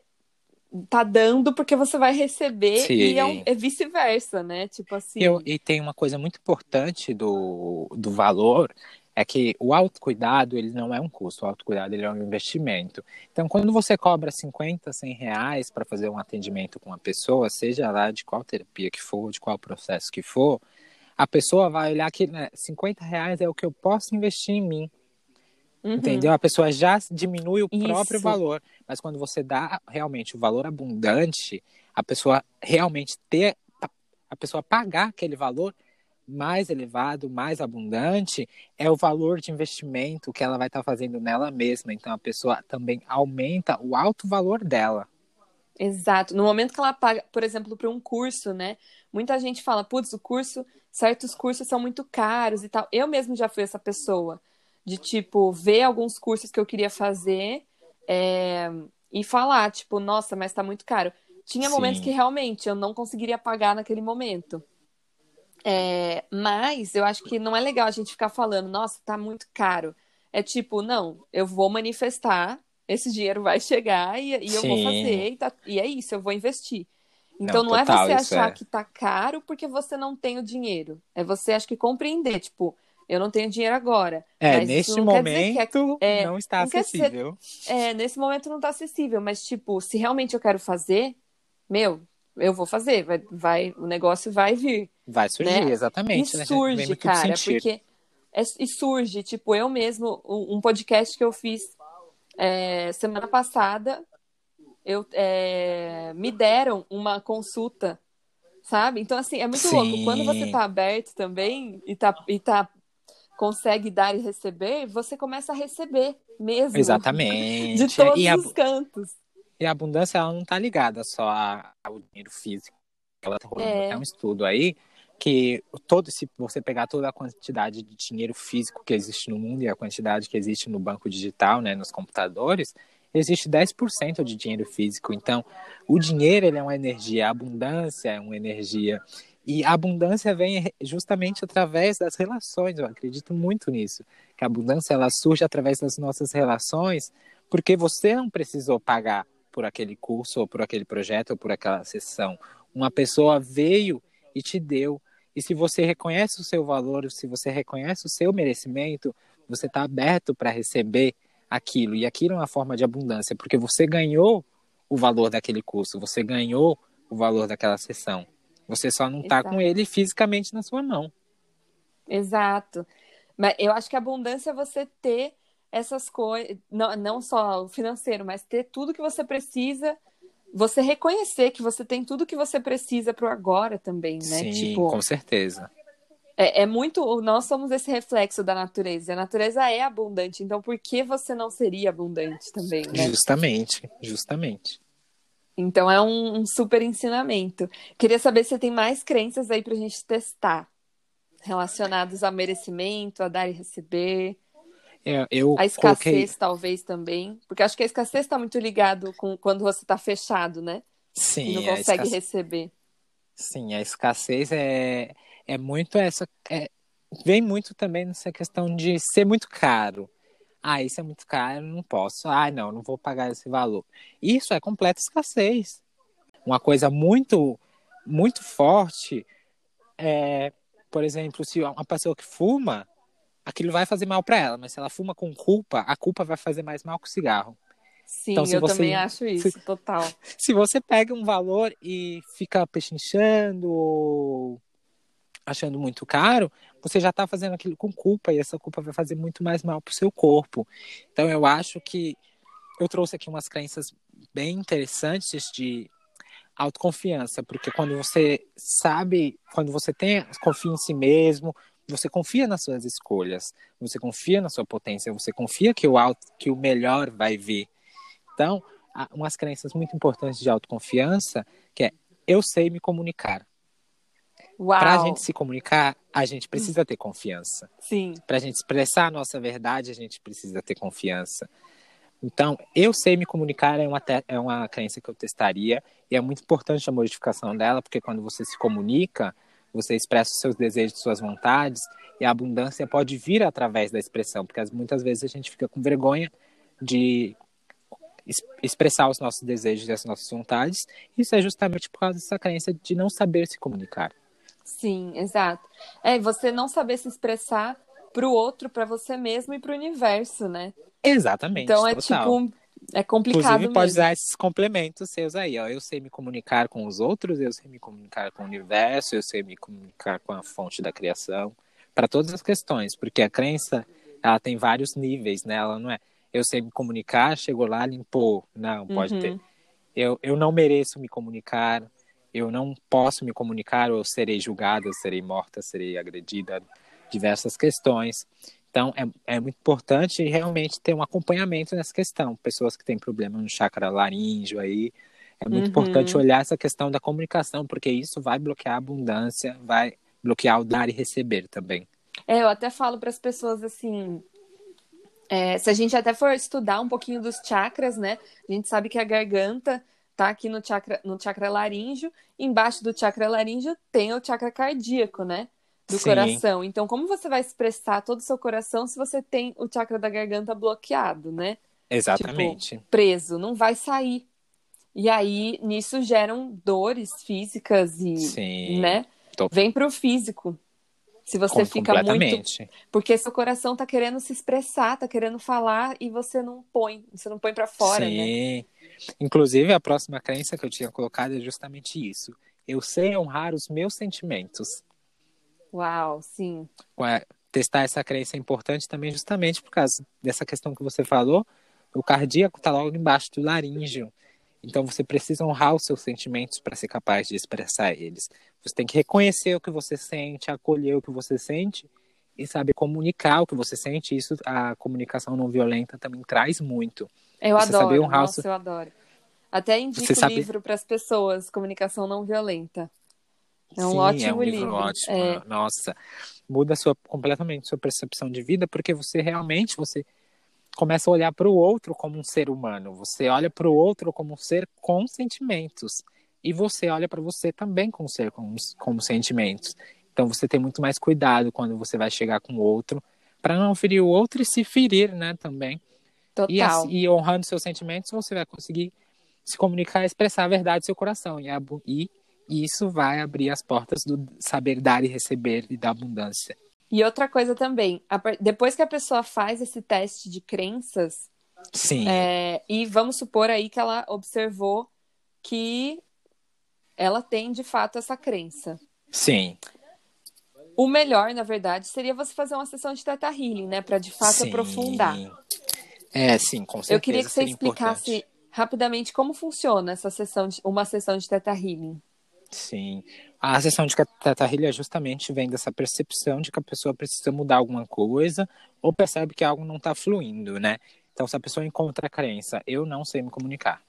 tá dando porque você vai receber Sim. e é, um, é vice-versa, né? Tipo assim. Eu, e tem uma coisa muito importante do, do valor é que o autocuidado ele não é um custo, o autocuidado ele é um investimento. Então, quando você cobra 50, 100 reais para fazer um atendimento com uma pessoa, seja lá de qual terapia que for, de qual processo que for, a pessoa vai olhar que né, 50 reais é o que eu posso investir em mim. Uhum. Entendeu? A pessoa já diminui o Isso. próprio valor. Mas quando você dá realmente o valor abundante, a pessoa realmente ter, a pessoa pagar aquele valor mais elevado, mais abundante, é o valor de investimento que ela vai estar tá fazendo nela mesma. Então a pessoa também aumenta o alto valor dela. Exato. No momento que ela paga, por exemplo, para um curso, né? Muita gente fala, putz, o curso, certos cursos são muito caros e tal. Eu mesmo já fui essa pessoa de tipo ver alguns cursos que eu queria fazer é, e falar tipo nossa mas está muito caro tinha Sim. momentos que realmente eu não conseguiria pagar naquele momento é, mas eu acho que não é legal a gente ficar falando nossa está muito caro é tipo não eu vou manifestar esse dinheiro vai chegar e, e eu vou fazer e, tá, e, é isso eu vou investir então não, não é você achar é. que está caro porque você não tem o dinheiro é você acho que compreender tipo eu não tenho dinheiro agora. É, neste momento é, não está não acessível. Dizer, é, nesse momento não está acessível, mas tipo, se realmente eu quero fazer, meu, eu vou fazer, vai, vai o negócio vai vir. Vai surgir, né? exatamente. E né? surge, cara, porque é, e surge, tipo, eu mesmo, um, podcast que eu fiz é, semana passada, eu é, me deram uma consulta sabe? Então, assim, é muito Sim. louco. Quando você tá aberto também e tá, e tá consegue dar e receber, você começa a receber mesmo. Exatamente. De todos a, os cantos. E a abundância ela não está ligada só ao dinheiro físico. Ela tá rolando é. até um estudo aí que todo se você pegar toda a quantidade de dinheiro físico que existe no mundo e a quantidade que existe no banco digital, né, nos computadores, existe 10% de dinheiro físico. Então, o dinheiro ele é uma energia, a abundância é uma energia. E a abundância vem justamente através das relações, eu acredito muito nisso. Que a abundância ela surge através das nossas relações, porque você não precisou pagar por aquele curso, ou por aquele projeto, ou por aquela sessão. Uma pessoa veio e te deu. E se você reconhece o seu valor, se você reconhece o seu merecimento, você está aberto para receber aquilo. E aquilo é uma forma de abundância, porque você ganhou o valor daquele curso, você ganhou o valor daquela sessão. Você só não está com ele fisicamente na sua mão. Exato. Mas eu acho que a abundância é você ter essas coisas, não, não só o financeiro, mas ter tudo que você precisa, você reconhecer que você tem tudo que você precisa para o agora também, né? Sim, tipo, com certeza. É, é, muito. Nós somos esse reflexo da natureza. A natureza é abundante, então por que você não seria abundante também, né? Justamente, justamente. Então é um, um, super ensinamento. Queria saber se tem mais crenças aí para a gente testar, relacionados a merecimento, a dar e receber. É, eu a escassez, coloquei... talvez, também. Porque acho que a escassez está muito ligado com quando você está fechado, né? Sim. E não consegue escassez... receber. Sim, a escassez é, é muito essa. É... Vem muito também nessa questão de ser muito caro. Ah, isso é muito caro, não posso. Ah, não, não vou pagar esse valor. Isso é completa escassez. Uma coisa muito, muito forte é, por exemplo, se uma pessoa que fuma, aquilo vai fazer mal para ela, mas se ela fuma com culpa, a culpa vai fazer mais mal que o cigarro. Sim, então, eu você, também acho isso, se, total. Se você pega um valor e fica pechinchando achando muito caro, você já está fazendo aquilo com culpa e essa culpa vai fazer muito mais mal para o seu corpo. Então eu acho que eu trouxe aqui umas crenças bem interessantes de autoconfiança, porque quando você sabe, quando você tem confia em si mesmo, você confia nas suas escolhas, você confia na sua potência, você confia que o alto, que o melhor vai vir. Então, umas crenças muito importantes de autoconfiança, que é eu sei me comunicar. Para a gente se comunicar, a gente precisa ter confiança. Sim. Para a gente expressar a nossa verdade, a gente precisa ter confiança. Então, eu sei me comunicar é uma, é uma crença que eu testaria e é muito importante a modificação dela, porque quando você se comunica, você expressa os seus desejos, suas vontades, e a abundância pode vir através da expressão, porque muitas vezes a gente fica com vergonha de expressar os nossos desejos e as nossas vontades. Isso é justamente por causa dessa crença de não saber se comunicar. Sim, exato. É, você não saber se expressar para o outro, para você mesmo e para o universo, né? Exatamente. Então é total. tipo é complicado Inclusive, mesmo. pode usar esses complementos seus aí, ó. Eu sei me comunicar com os outros, eu sei me comunicar com o universo, eu sei me comunicar com a fonte da criação, para todas as questões, porque a crença, ela tem vários níveis, né? Ela não é, eu sei me comunicar, chegou lá, limpou. Não, pode uhum. ter. Eu, eu não mereço me comunicar, eu não posso me comunicar, ou eu serei julgada, eu serei morta, serei agredida, diversas questões. Então, é, é muito importante realmente ter um acompanhamento nessa questão. Pessoas que têm problema no chakra laríngeo aí, é muito uhum. importante olhar essa questão da comunicação, porque isso vai bloquear a abundância, vai bloquear o dar e receber também. É, eu até falo para as pessoas assim, é, se a gente até for estudar um pouquinho dos chakras, né? A gente sabe que a garganta tá aqui no chakra, no chakra laríngeo, embaixo do chakra laríngeo tem o chakra cardíaco, né? Do Sim. coração. Então, como você vai expressar todo o seu coração se você tem o chakra da garganta bloqueado, né? Exatamente. Tipo, preso, não vai sair. E aí, nisso geram dores físicas e, Sim. né? Tô... Vem pro físico. Se você Com, fica muito. Porque seu coração tá querendo se expressar, tá querendo falar e você não põe, você não põe para fora, né? Sim. né? Inclusive, a próxima crença que eu tinha colocado é justamente isso. Eu sei honrar os meus sentimentos. Uau, sim. testar essa crença é importante também justamente por causa dessa questão que você falou. O cardíaco está logo embaixo do laríngeo. Então você precisa honrar os seus sentimentos para ser capaz de expressar eles. Você tem que reconhecer o que você sente, acolher o que você sente e saber comunicar o que você sente. Isso a comunicação não violenta também traz muito. Eu você adoro. Saber honrar Nossa, eu adoro. Até indico você sabe... livro para as pessoas, Comunicação Não Violenta. É um Sim, ótimo é um livro. livro. Ótimo. É... Nossa, muda sua, completamente sua percepção de vida, porque você realmente você começa a olhar para o outro como um ser humano. Você olha para o outro como um ser com sentimentos. E você olha para você também como um ser com, com sentimentos. Então você tem muito mais cuidado quando você vai chegar com o outro, para não ferir o outro e se ferir, né, também. Total. E, assim, e honrando seus sentimentos, você vai conseguir se comunicar, expressar a verdade do seu coração. E, e e isso vai abrir as portas do saber dar e receber e da abundância. E outra coisa também, depois que a pessoa faz esse teste de crenças, Sim. É, e vamos supor aí que ela observou que ela tem de fato essa crença. Sim. O melhor, na verdade, seria você fazer uma sessão de Teta Healing, né? Para de fato sim. aprofundar. É, sim, com certeza. Eu queria que você explicasse importante. rapidamente como funciona essa sessão de, uma sessão de Teta Healing. Sim. A sessão de catarrilha justamente vem dessa percepção de que a pessoa precisa mudar alguma coisa ou percebe que algo não está fluindo, né? Então, se a pessoa encontra a crença, eu não sei me comunicar,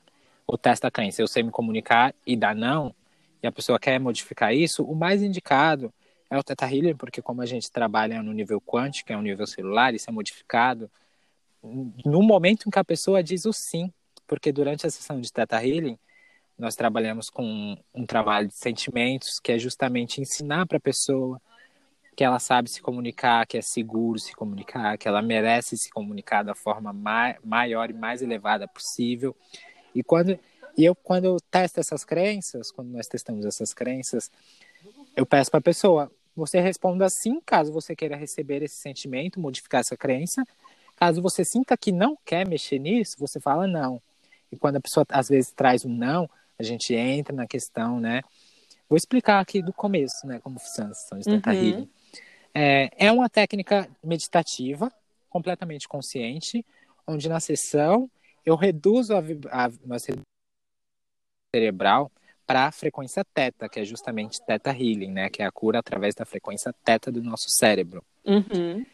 ou testa a crença, eu sei me comunicar e dá não, e a pessoa quer modificar isso, o mais indicado é o Theta Healing, porque como a gente trabalha no nível quântico, é um nível celular, isso é modificado no momento em que a pessoa diz o sim, porque durante a sessão de Theta Healing, nós trabalhamos com um trabalho de sentimentos, que é justamente ensinar para a pessoa que ela sabe se comunicar, que é seguro se comunicar, que ela merece se comunicar da forma mai, maior e mais elevada possível. E quando e eu quando eu testo essas crenças, quando nós testamos essas crenças, eu peço para a pessoa, você responda sim, caso você queira receber esse sentimento, modificar essa crença. Caso você sinta que não quer mexer nisso, você fala não. E quando a pessoa às vezes traz um não, a gente entra na questão, né? Vou explicar aqui do começo, né? Como funciona a sessão de Theta uhum. É, é uma técnica meditativa, completamente consciente, onde na sessão eu reduzo a, a nós reduzimos cerebral para a frequência teta, que é justamente teta healing, né? Que é a cura através da frequência teta do nosso cérebro. Uhum.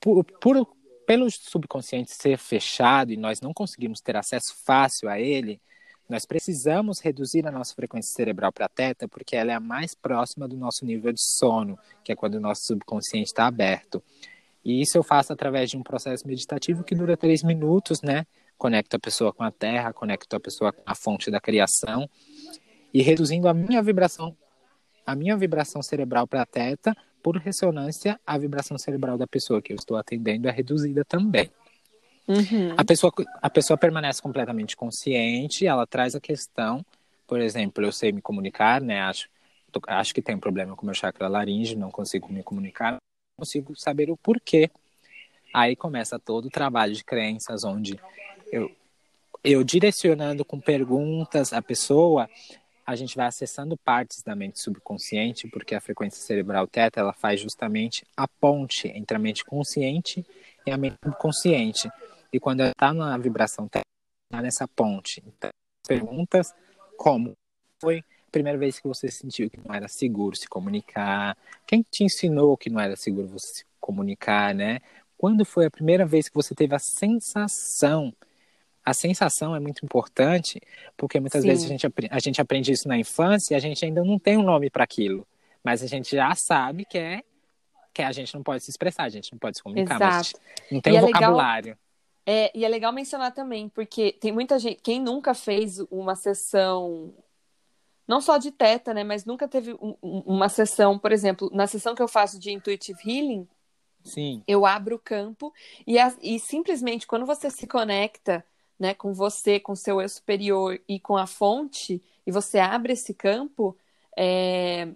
Por, por, pelo subconsciente ser fechado e nós não conseguimos ter acesso fácil a ele, nós precisamos reduzir a nossa frequência cerebral para teta, porque ela é a mais próxima do nosso nível de sono, que é quando o nosso subconsciente está aberto. E isso eu faço através de um processo meditativo que dura três minutos, né? Conecto a pessoa com a terra, conecto a pessoa com a fonte da criação e reduzindo a minha vibração, a minha vibração cerebral para teta, por ressonância, a vibração cerebral da pessoa que eu estou atendendo é reduzida também. Uhum. A, pessoa, a pessoa permanece completamente consciente, ela traz a questão, por exemplo, eu sei me comunicar, né? Acho, acho que tem um problema com o meu chakra laringe, não consigo me comunicar, não consigo saber o porquê. Aí começa todo o trabalho de crenças, onde eu, eu direcionando com perguntas a pessoa, a gente vai acessando partes da mente subconsciente, porque a frequência cerebral teta ela faz justamente a ponte entre a mente consciente e a mente subconsciente. E quando ela está na vibração está nessa ponte. Então, perguntas como foi a primeira vez que você sentiu que não era seguro se comunicar? Quem te ensinou que não era seguro você se comunicar, né? Quando foi a primeira vez que você teve a sensação? A sensação é muito importante, porque muitas Sim. vezes a gente, a gente aprende isso na infância e a gente ainda não tem um nome para aquilo. Mas a gente já sabe que é que a gente não pode se expressar, a gente não pode se comunicar, Exato. mas não tem e um é vocabulário. Legal é, e é legal mencionar também, porque tem muita gente. Quem nunca fez uma sessão, não só de teta, né? Mas nunca teve um, uma sessão, por exemplo, na sessão que eu faço de Intuitive Healing, Sim. eu abro o campo e, a, e simplesmente quando você se conecta né, com você, com seu eu superior e com a fonte, e você abre esse campo, é,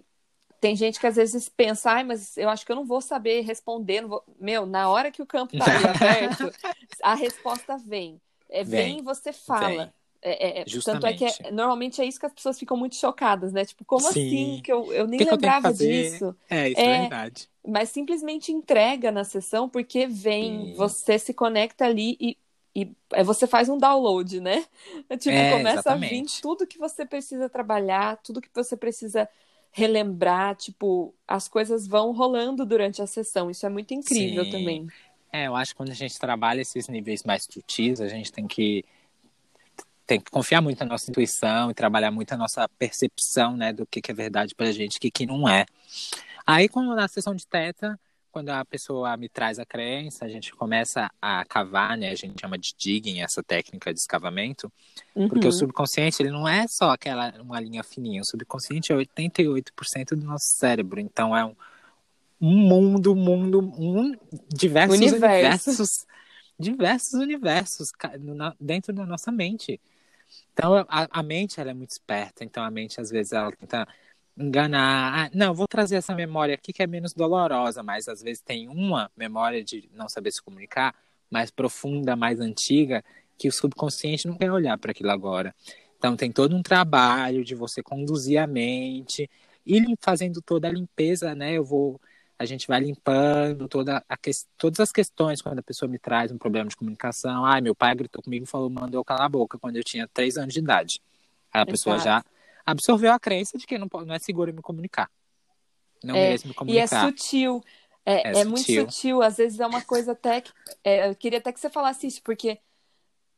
tem gente que às vezes pensa, ai, mas eu acho que eu não vou saber responder. Vou... Meu, na hora que o campo tá ali aberto, a resposta vem. É, vem, vem você fala. Vem. É, é, tanto é que é, normalmente é isso que as pessoas ficam muito chocadas, né? Tipo, como Sim. assim? Que eu, eu nem que lembrava que disso. É, isso é, verdade. Mas simplesmente entrega na sessão, porque vem, Sim. você se conecta ali e, e é, você faz um download, né? Tipo, começa exatamente. a vir tudo que você precisa trabalhar, tudo que você precisa relembrar, tipo, as coisas vão rolando durante a sessão. Isso é muito incrível Sim. também. É, eu acho que quando a gente trabalha esses níveis mais sutis, a gente tem que tem que confiar muito na nossa intuição e trabalhar muito a nossa percepção, né, do que, que é verdade pra gente, o que, que não é. Aí, quando na sessão de teta, quando a pessoa me traz a crença, a gente começa a cavar, né? A gente chama de digging essa técnica de escavamento, uhum. porque o subconsciente ele não é só aquela uma linha fininha, o subconsciente é 88% do nosso cérebro, então é um, um mundo, mundo, um diversos Universo. universos, diversos universos dentro da nossa mente. Então a, a mente ela é muito esperta, então a mente às vezes ela tenta enganar. Ah, não, vou trazer essa memória aqui que é menos dolorosa, mas às vezes tem uma memória de não saber se comunicar mais profunda, mais antiga, que o subconsciente não quer olhar para aquilo agora. Então tem todo um trabalho de você conduzir a mente e fazendo toda a limpeza, né? Eu vou a gente vai limpando toda a que... todas as questões quando a pessoa me traz um problema de comunicação. Ai, meu pai gritou comigo e falou, mandou eu calar a boca quando eu tinha três anos de idade. Aí a pessoa já absorveu a crença de que não, não é seguro me comunicar. Não é, me comunicar. E é sutil. É, é, é sutil. muito sutil. Às vezes é uma coisa até que. É, eu queria até que você falasse isso, porque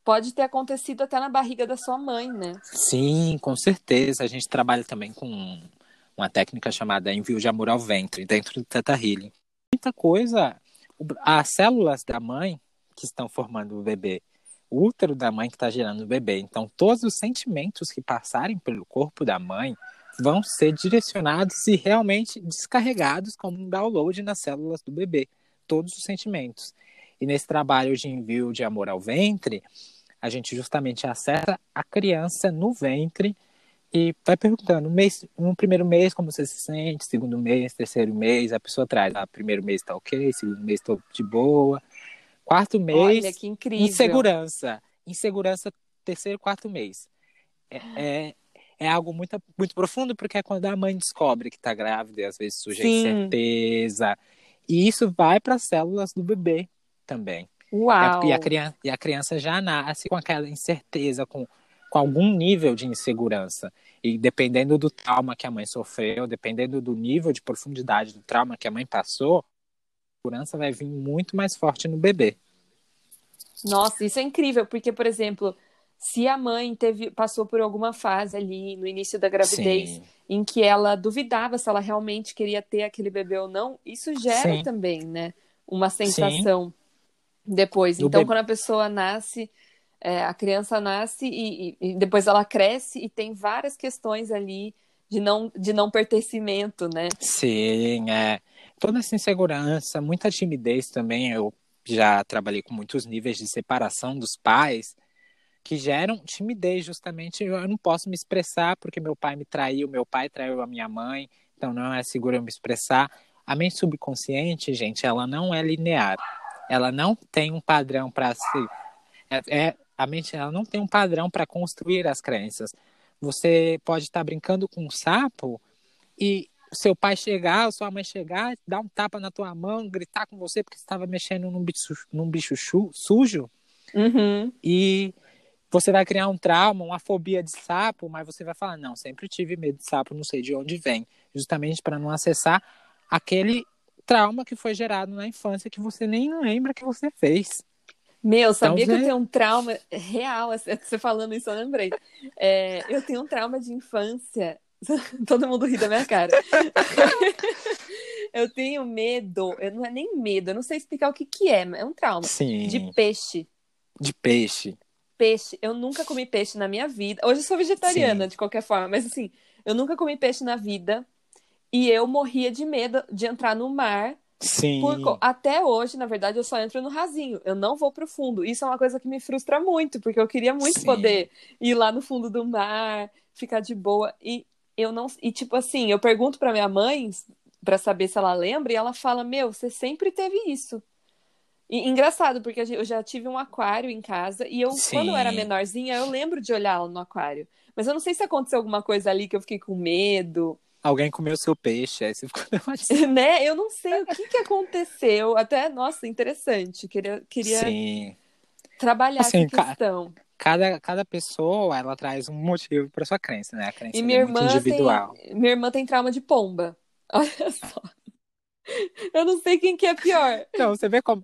pode ter acontecido até na barriga da sua mãe, né? Sim, com certeza. A gente trabalha também com uma técnica chamada envio de amor ao ventre, dentro do Teta Healing. Muita coisa. As células da mãe que estão formando o bebê útero da mãe que está gerando o bebê. Então, todos os sentimentos que passarem pelo corpo da mãe vão ser direcionados e realmente descarregados como um download nas células do bebê. Todos os sentimentos. E nesse trabalho de envio de amor ao ventre, a gente justamente acerta a criança no ventre e vai perguntando, no, mês, no primeiro mês como você se sente, segundo mês, terceiro mês, a pessoa traz, ah, primeiro mês está ok, segundo mês estou de boa, Quarto mês, Olha, que incrível. insegurança. Insegurança, terceiro, quarto mês. É, é, é, algo muito, muito profundo, porque é quando a mãe descobre que está grávida, e às vezes surge Sim. incerteza. E isso vai para as células do bebê também. Uau! E a, e a, criança, e a criança já nasce com aquela incerteza, com, com algum nível de insegurança. E dependendo do trauma que a mãe sofreu, dependendo do nível de profundidade do trauma que a mãe passou, segurança vai vir muito mais forte no bebê. Nossa, isso é incrível, porque, por exemplo, se a mãe teve, passou por alguma fase ali no início da gravidez Sim. em que ela duvidava se ela realmente queria ter aquele bebê ou não, isso gera Sim. também, né? Uma sensação Sim. depois. Do então, bebê... quando a pessoa nasce, é, a criança nasce e, e, depois ela cresce e tem várias questões ali de não, de não pertencimento, né? Sim, é. Toda essa insegurança, muita timidez também. Eu já trabalhei com muitos níveis de separação dos pais que geram timidez, justamente. Eu não posso me expressar porque meu pai me traiu, meu pai traiu a minha mãe, então não é seguro eu me expressar. A mente subconsciente, gente, ela não é linear. Ela não tem um padrão para se. É, é, a mente ela não tem um padrão para construir as crenças. Você pode estar tá brincando com um sapo e seu pai chegar, sua mãe chegar, dar um tapa na tua mão, gritar com você porque você estava mexendo num bicho, num bicho sujo. Uhum. E você vai criar um trauma, uma fobia de sapo, mas você vai falar: não, sempre tive medo de sapo, não sei de onde vem. Justamente para não acessar aquele trauma que foi gerado na infância que você nem lembra que você fez. Meu, sabia então, que eu tenho um trauma real, você falando isso, eu lembrei. É, eu tenho um trauma de infância. Todo mundo ri da minha cara. eu tenho medo, eu não é nem medo, eu não sei explicar o que, que é, mas é um trauma. Sim. De peixe. De peixe peixe. Eu nunca comi peixe na minha vida. Hoje eu sou vegetariana, Sim. de qualquer forma, mas assim, eu nunca comi peixe na vida. E eu morria de medo de entrar no mar. Sim. Por... Até hoje, na verdade, eu só entro no rasinho. Eu não vou pro fundo. Isso é uma coisa que me frustra muito, porque eu queria muito Sim. poder ir lá no fundo do mar, ficar de boa. E eu não. E tipo assim, eu pergunto pra minha mãe para saber se ela lembra, e ela fala: Meu, você sempre teve isso. E, engraçado, porque eu já tive um aquário em casa e eu, Sim. quando eu era menorzinha, eu lembro de olhar no aquário. Mas eu não sei se aconteceu alguma coisa ali que eu fiquei com medo. Alguém comeu seu peixe, aí você ficou Né? Eu não sei o que, que aconteceu. Até, nossa, interessante. Queria, queria Sim. trabalhar assim, essa questão. Cada, cada pessoa, ela traz um motivo para sua crença, né? A crença e minha é irmã muito individual. Tem, minha irmã tem trauma de pomba. Olha só. Eu não sei quem que é pior. Não, você vê como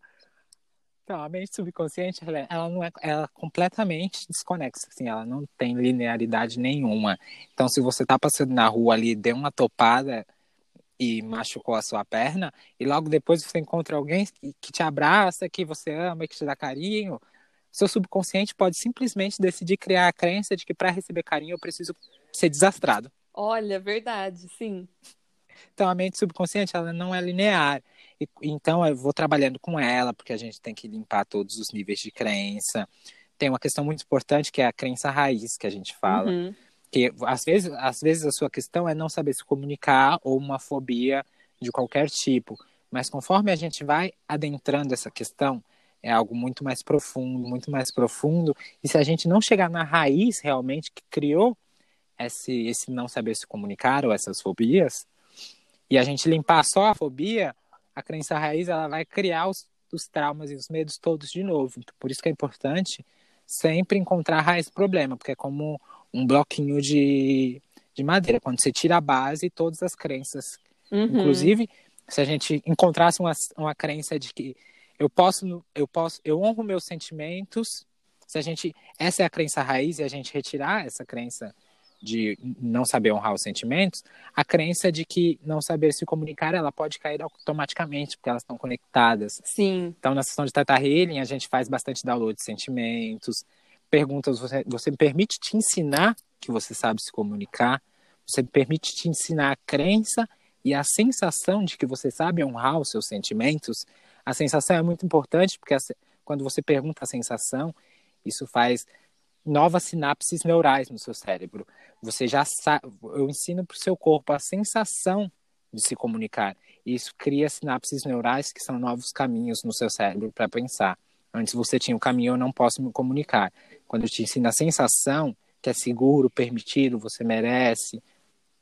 então, a mente subconsciente, ela, ela não é, ela é completamente desconexa, assim, ela não tem linearidade nenhuma. Então, se você tá passando na rua ali, deu uma topada e machucou a sua perna, e logo depois você encontra alguém que, que te abraça, que você ama, que te dá carinho, seu subconsciente pode simplesmente decidir criar a crença de que para receber carinho eu preciso ser desastrado. Olha, verdade, sim. Então a mente subconsciente ela não é linear. E, então eu vou trabalhando com ela, porque a gente tem que limpar todos os níveis de crença. Tem uma questão muito importante que é a crença raiz que a gente fala. Uhum. Que às vezes, às vezes a sua questão é não saber se comunicar ou uma fobia de qualquer tipo. Mas conforme a gente vai adentrando essa questão, é algo muito mais profundo, muito mais profundo. E se a gente não chegar na raiz realmente que criou esse, esse não saber se comunicar ou essas fobias, e a gente limpar só a fobia, a crença raiz ela vai criar os, os traumas e os medos todos de novo. Então, por isso que é importante sempre encontrar a raiz do problema, porque é como um bloquinho de, de madeira. Quando você tira a base, todas as crenças. Uhum. Inclusive, se a gente encontrasse uma, uma crença de que eu posso, eu posso, eu honro meus sentimentos, se a gente, essa é a crença raiz e a gente retirar essa crença de não saber honrar os sentimentos, a crença de que não saber se comunicar, ela pode cair automaticamente, porque elas estão conectadas. Sim. Então, na sessão de Teta Healing, a gente faz bastante download de sentimentos, perguntas, você, você permite te ensinar que você sabe se comunicar, você permite te ensinar a crença e a sensação de que você sabe honrar os seus sentimentos. A sensação é muito importante, porque quando você pergunta a sensação, isso faz novas sinapses neurais no seu cérebro. Você já sabe, eu ensino para o seu corpo a sensação de se comunicar. Isso cria sinapses neurais que são novos caminhos no seu cérebro para pensar. Antes você tinha o caminho eu não posso me comunicar. Quando eu te ensino a sensação que é seguro, permitido, você merece.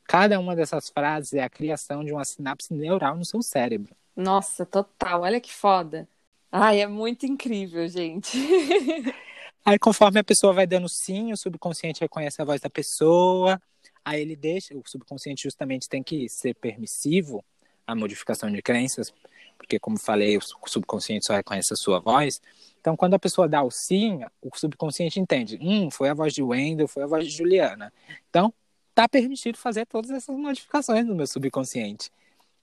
Cada uma dessas frases é a criação de uma sinapse neural no seu cérebro. Nossa, total. Olha que foda. Ai, é muito incrível, gente. Aí, conforme a pessoa vai dando sim, o subconsciente reconhece a voz da pessoa, aí ele deixa, o subconsciente justamente tem que ser permissivo à modificação de crenças, porque, como falei, o subconsciente só reconhece a sua voz. Então, quando a pessoa dá o sim, o subconsciente entende: hum, foi a voz de Wendel, foi a voz de Juliana. Então, tá permitido fazer todas essas modificações no meu subconsciente.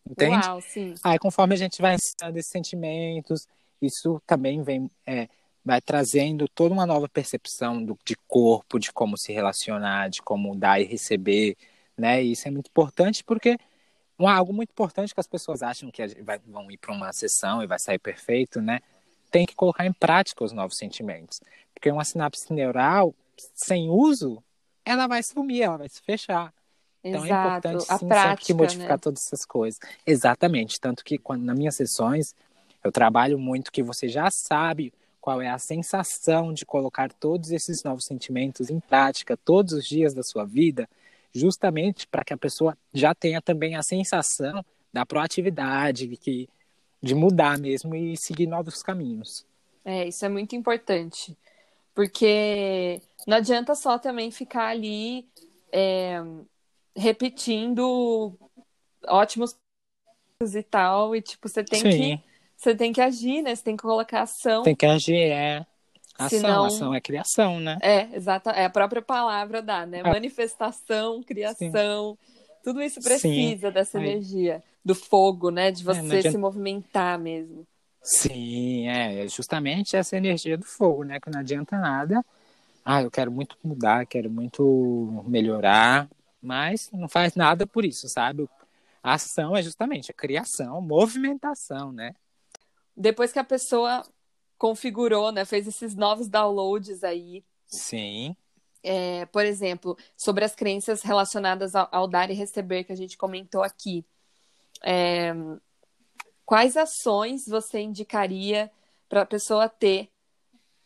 Entende? Uau, sim. Aí, conforme a gente vai ensinando esses sentimentos, isso também vem, é, vai trazendo toda uma nova percepção do, de corpo, de como se relacionar, de como dar e receber, né? E isso é muito importante porque um, algo muito importante que as pessoas acham que vai, vão ir para uma sessão e vai sair perfeito, né? Tem que colocar em prática os novos sentimentos. Porque uma sinapse neural, sem uso, ela vai sumir, ela vai se fechar. Então é Exato. é importante sim, prática, sempre que modificar né? todas essas coisas. Exatamente. Tanto que quando nas minhas sessões eu trabalho muito que você já sabe qual é a sensação de colocar todos esses novos sentimentos em prática todos os dias da sua vida, justamente para que a pessoa já tenha também a sensação da proatividade, de, que, de mudar mesmo e seguir novos caminhos. É, isso é muito importante. Porque não adianta só também ficar ali é, repetindo ótimos e tal, e tipo, você tem Sim. que você tem que agir, né? Você tem que colocar ação. Tem que agir, é. Ação, Senão- ação é criação, né? É, exata, é a própria palavra dá, né? Ah. Manifestação, criação, tudo isso precisa dessa Aí- energia do fogo, né? De não você adianta- se movimentar mesmo. Sim, é é justamente essa energia do fogo, né? Que não adianta nada. Ah, eu quero muito mudar, quero muito melhorar, mas não faz nada por isso, sabe? A ação é justamente a criação, movimentação, né? Depois que a pessoa configurou, né? Fez esses novos downloads aí, Sim, é, por exemplo, sobre as crenças relacionadas ao, ao dar e receber que a gente comentou aqui. É, quais ações você indicaria para a pessoa ter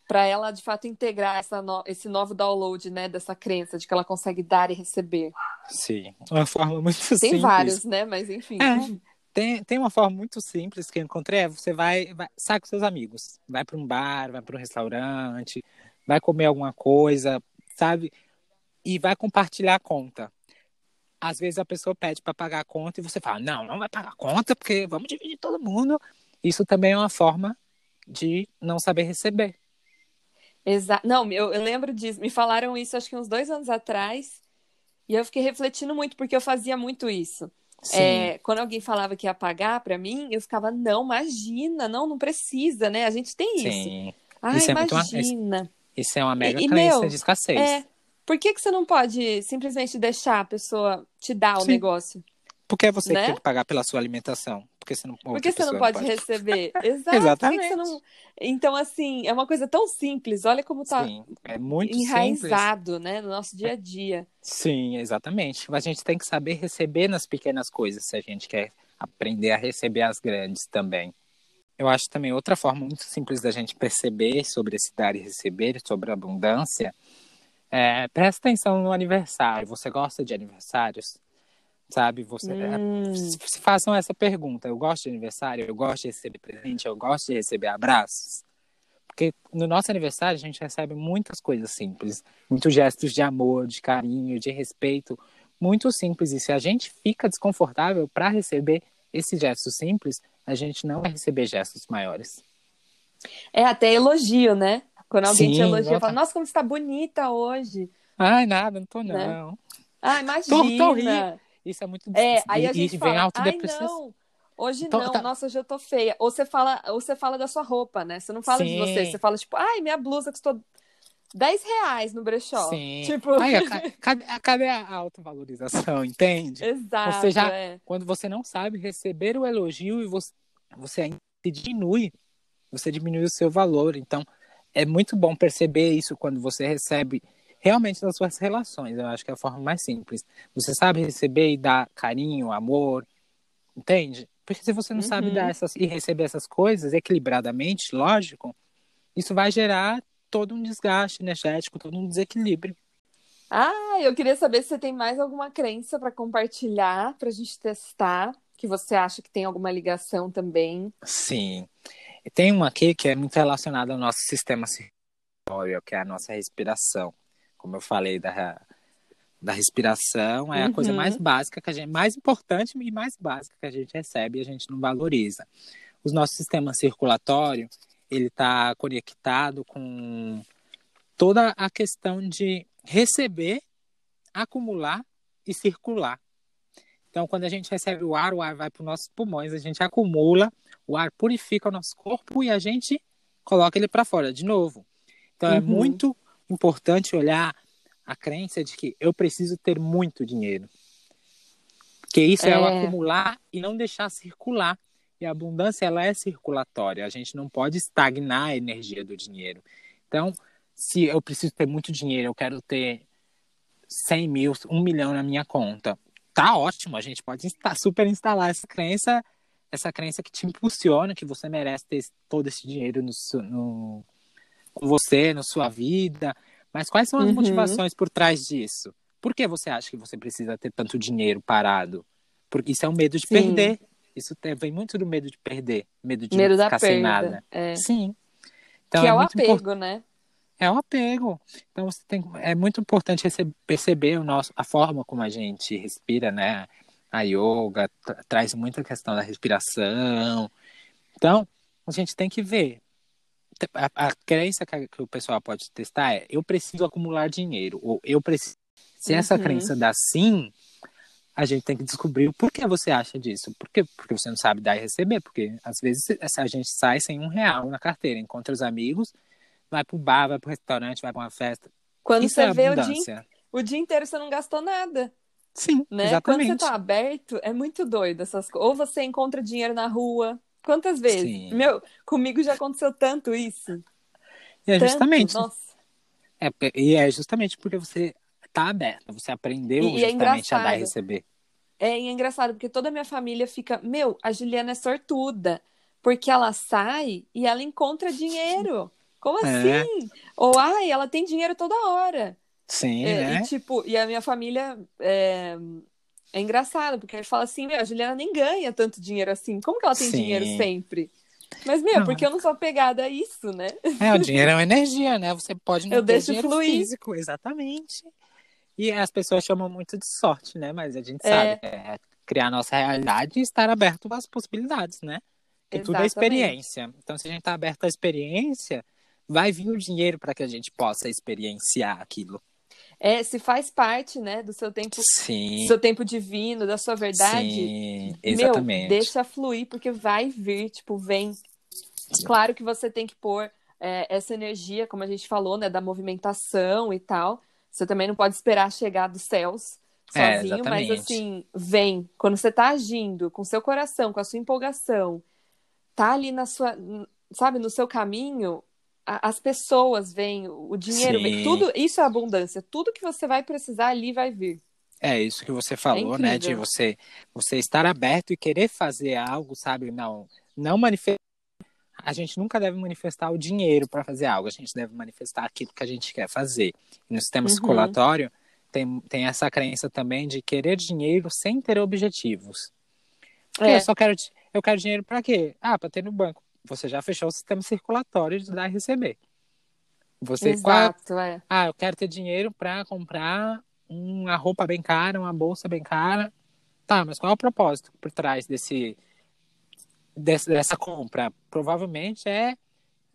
para ela de fato integrar essa no- esse novo download, né, dessa crença de que ela consegue dar e receber? sim. Uma forma muito Tem simples. vários, né? Mas enfim. É. Tem, tem uma forma muito simples que eu encontrei, é você vai, vai sai com seus amigos, vai para um bar, vai para um restaurante, vai comer alguma coisa, sabe? E vai compartilhar a conta. Às vezes a pessoa pede para pagar a conta e você fala: "Não, não vai pagar a conta porque vamos dividir todo mundo". Isso também é uma forma de não saber receber. Exa não, eu, eu lembro disso. Me falaram isso acho que uns dois anos atrás. E eu fiquei refletindo muito, porque eu fazia muito isso. É, quando alguém falava que ia pagar pra mim, eu ficava, não, imagina, não, não precisa, né? A gente tem isso. Sim. Ah, Isso é muito uma- imagina. Isso é uma mega E- e, crença meu, de escassez. É. Por que, que você não pode simplesmente deixar a pessoa te dar o Sim. negócio? Por que você Né? tem que pagar pela sua alimentação? Porque você não, Por outra que você não pessoa pode receber? Exato. Exatamente. Que que não... Então, assim, é uma coisa tão simples. Olha como tá Sim, é muito simples. enraizado, né, no nosso dia a dia. Sim, exatamente. Mas a gente tem que saber receber nas pequenas coisas se a gente quer aprender a receber as grandes também. Eu acho também outra forma muito simples da gente perceber sobre esse dar e receber, sobre a abundância, é, presta atenção no aniversário. Você gosta de aniversários? Sabe? Você, é, Hum, se façam essa pergunta. Eu gosto de aniversário, eu gosto de receber presente, eu gosto de receber abraços. Porque no nosso aniversário a gente recebe muitas coisas simples, muitos gestos de amor, de carinho, de respeito, muito simples. E se a gente fica desconfortável para receber esses gestos simples, a gente não vai receber gestos maiores. É até elogio, né? Quando alguém te Sim, elogia, exato. fala, nossa, como você tá bonita hoje. Ai, nada, não tô Né? não. Ah, Tô- imagina. tô rindo. Isso é muito É, aí a gente e vem fala, ai não, hoje Tô- não, tá- nossa, hoje eu tô feia. Ou você fala, ou você fala da sua roupa, né? Você não fala de Sim. você, você fala tipo, ai, minha blusa custou 10 reais no brechó. Sim. Tipo, Ai, a- a- cadê, a- cadê a autovalorização, entende? exato, Ou seja, é. quando você não sabe receber o elogio e você, você se diminui, você diminui o seu valor. Então, é muito bom perceber isso quando você recebe realmente nas suas relações. Eu acho que é a forma mais simples. Você sabe receber e dar carinho, amor, entende? Porque se você não sabe Uhum. dar essas e receber essas coisas equilibradamente, lógico, isso vai gerar todo um desgaste energético, todo um desequilíbrio. Ah, eu queria saber se você tem mais alguma crença para compartilhar, pra gente testar, que você acha que tem alguma ligação também. Sim. Tem uma aqui que é muito relacionada ao nosso sistema circadiano. que é a nossa respiração. Como eu falei da, da respiração, é a coisa mais Uhum. básica que a gente, mais importante e mais básica que a gente recebe e a gente não valoriza. O nosso sistema circulatório, ele está conectado com toda a questão de receber, acumular e circular. Então, quando a gente recebe o ar, o ar vai para os nossos pulmões, a gente acumula, o ar purifica o nosso corpo e a gente coloca ele para fora de novo. Então, é Uhum. muito importante olhar a crença de que eu preciso ter muito dinheiro. Porque isso é, o É. acumular e não deixar circular. E a abundância, ela é circulatória. A gente não pode estagnar a energia do dinheiro. Então, se eu preciso ter muito dinheiro, eu quero ter 100 mil, um milhão na minha conta. Tá ótimo, a gente pode insta- super instalar essa crença, essa crença que te impulsiona, que você merece ter todo esse dinheiro no, no- com você, na sua vida. Mas quais são as Uhum. motivações por trás disso? Por que você acha que você precisa ter tanto dinheiro parado? Porque isso é o medo de Sim. perder. Isso vem muito do medo de perder, medo de Medo ficar sem nada. É. Sim. Então que é, o muito importante. apego, né? É o apego. Então você tem, é muito importante perceber o nosso, a forma como a gente respira, né? A yoga tra- traz muita questão da respiração. Então a gente tem que ver. A, a crença que, a- que o pessoal pode testar é: eu preciso acumular dinheiro ou eu preciso. Se essa Uhum. crença dá sim, a gente tem que descobrir o porquê você acha disso. Por quê? Porque você não sabe dar e receber. Porque às vezes a gente sai sem um real na carteira, encontra os amigos, vai pro bar, vai pro restaurante, vai pra uma festa. Quando Isso você é vê o dia, abundância. o dia inteiro você não gastou nada, Sim, né? exatamente. Quando você tá aberto, é muito doido essas coisas. Ou você encontra dinheiro na rua. Quantas vezes? Sim. Meu, comigo já aconteceu tanto isso. E é Tanto, justamente, Nossa. é, e é justamente porque você tá aberto, você aprendeu E- e é justamente a dar e receber. É engraçado, porque toda a minha família fica, meu, a Juliana é sortuda, porque ela sai e ela encontra dinheiro. Como É. assim? Ou, ai, ela tem dinheiro toda hora. Sim, É, né? E tipo, e a minha família é, é engraçado, porque ele fala assim, meu, a Juliana nem ganha tanto dinheiro assim. Como que ela tem Sim. dinheiro sempre? Mas, meu, Não. porque eu não sou apegada a isso, né? É, o dinheiro é uma energia, né? Você pode não Eu ter deixo dinheiro fluir. físico, exatamente. E as pessoas chamam muito de sorte, né? Mas a gente É. sabe, é criar a nossa realidade e estar aberto às possibilidades, né? Porque tudo é experiência. Então, se a gente tá aberto à experiência, vai vir o dinheiro para que a gente possa experienciar aquilo. É, se faz parte, né, do seu tempo, Sim. seu tempo divino, da sua verdade, Sim, Meu, exatamente. deixa fluir, porque vai vir, tipo, vem. Claro que você tem que pôr é, essa energia, como a gente falou, né, da movimentação e tal. Você também não pode esperar chegar dos céus É, sozinho, mas exatamente. assim, vem. Quando você tá agindo com seu coração, com a sua empolgação, tá ali na sua, sabe, no seu caminho, a- as pessoas vêm, o dinheiro vem, Sim. tudo, isso é abundância. Tudo que você vai precisar ali vai vir. É isso que você falou, né? De você, você estar aberto e querer fazer algo, sabe? Não, não manifestar. A gente nunca deve manifestar o dinheiro para fazer algo. A gente deve manifestar aquilo que a gente quer fazer. E no sistema Uhum. circulatório tem, tem essa crença também de querer dinheiro sem ter objetivos. É. eu só quero, eu quero dinheiro para quê? Ah, para ter no banco. Você já fechou o sistema circulatório de dar e receber. Você qual é- Exato, é. ah, eu quero ter dinheiro para comprar uma roupa bem cara, uma bolsa bem cara. Tá, mas qual é o propósito por trás desse, desse- dessa compra? Provavelmente é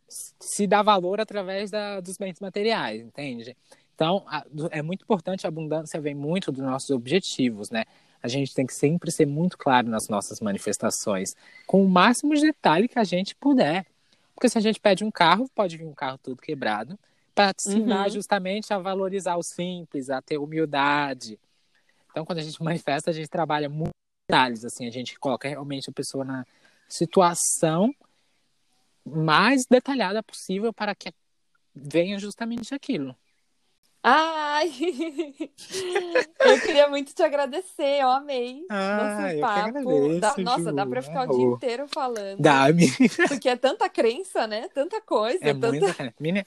se dar valor através da, dos bens materiais, entende? Então, a- é muito importante, a abundância vem muito dos nossos objetivos, né? A gente tem que sempre ser muito claro nas nossas manifestações, com o máximo de detalhe que a gente puder. Porque se a gente pede um carro, pode vir um carro todo quebrado, para ensinar Uhum. justamente a valorizar o simples, a ter humildade. Então, quando a gente manifesta, a gente trabalha muito detalhes, assim, a gente coloca realmente a pessoa na situação mais detalhada possível para que venha justamente aquilo. Ai! eu queria muito te agradecer, eu amei Ah, nosso que papo. agradeço, Dá- nossa, dá pra ficar o Oh. dia inteiro falando. Dá-me. Porque é tanta crença, né? Tanta coisa. É tanta... bacana. Menina,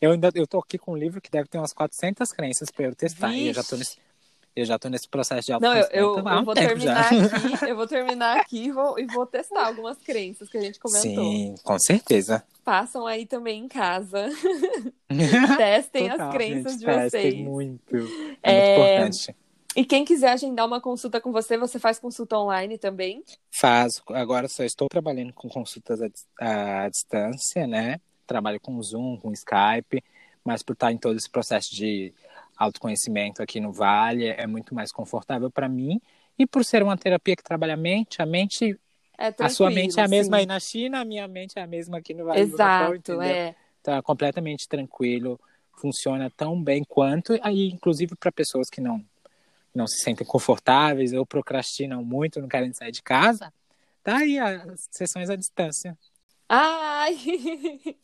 eu ainda eu tô aqui com um livro que deve ter umas 400 crenças para eu testar. E eu já tô Vixe. nesse, eu já tô nesse processo de Não, eu, eu, autoconhecimento eu vou terminar já. aqui, eu vou terminar aqui e vou, e vou testar algumas crenças que a gente comentou. Sim, com certeza. façam aí também em casa. testem Total, as crenças gente, de testem vocês. muito. É, É, muito importante. E quem quiser agendar uma consulta com você, você faz consulta online também? Faço. Agora só estou trabalhando com consultas à, à distância, né? Trabalho com Zoom, com Skype, mas por estar em todo esse processo de autoconhecimento aqui no Vale, é muito mais confortável para mim. E por ser uma terapia que trabalha a mente, a mente, É a sua mente é a mesma sim. aí na China, a minha mente é a mesma aqui no Vale do Japão, Exato, é. É completamente tranquilo, funciona tão bem quanto, aí inclusive para pessoas que não não se sentem confortáveis ou procrastinam muito, não querem sair de casa, tá aí as sessões à distância. Ai!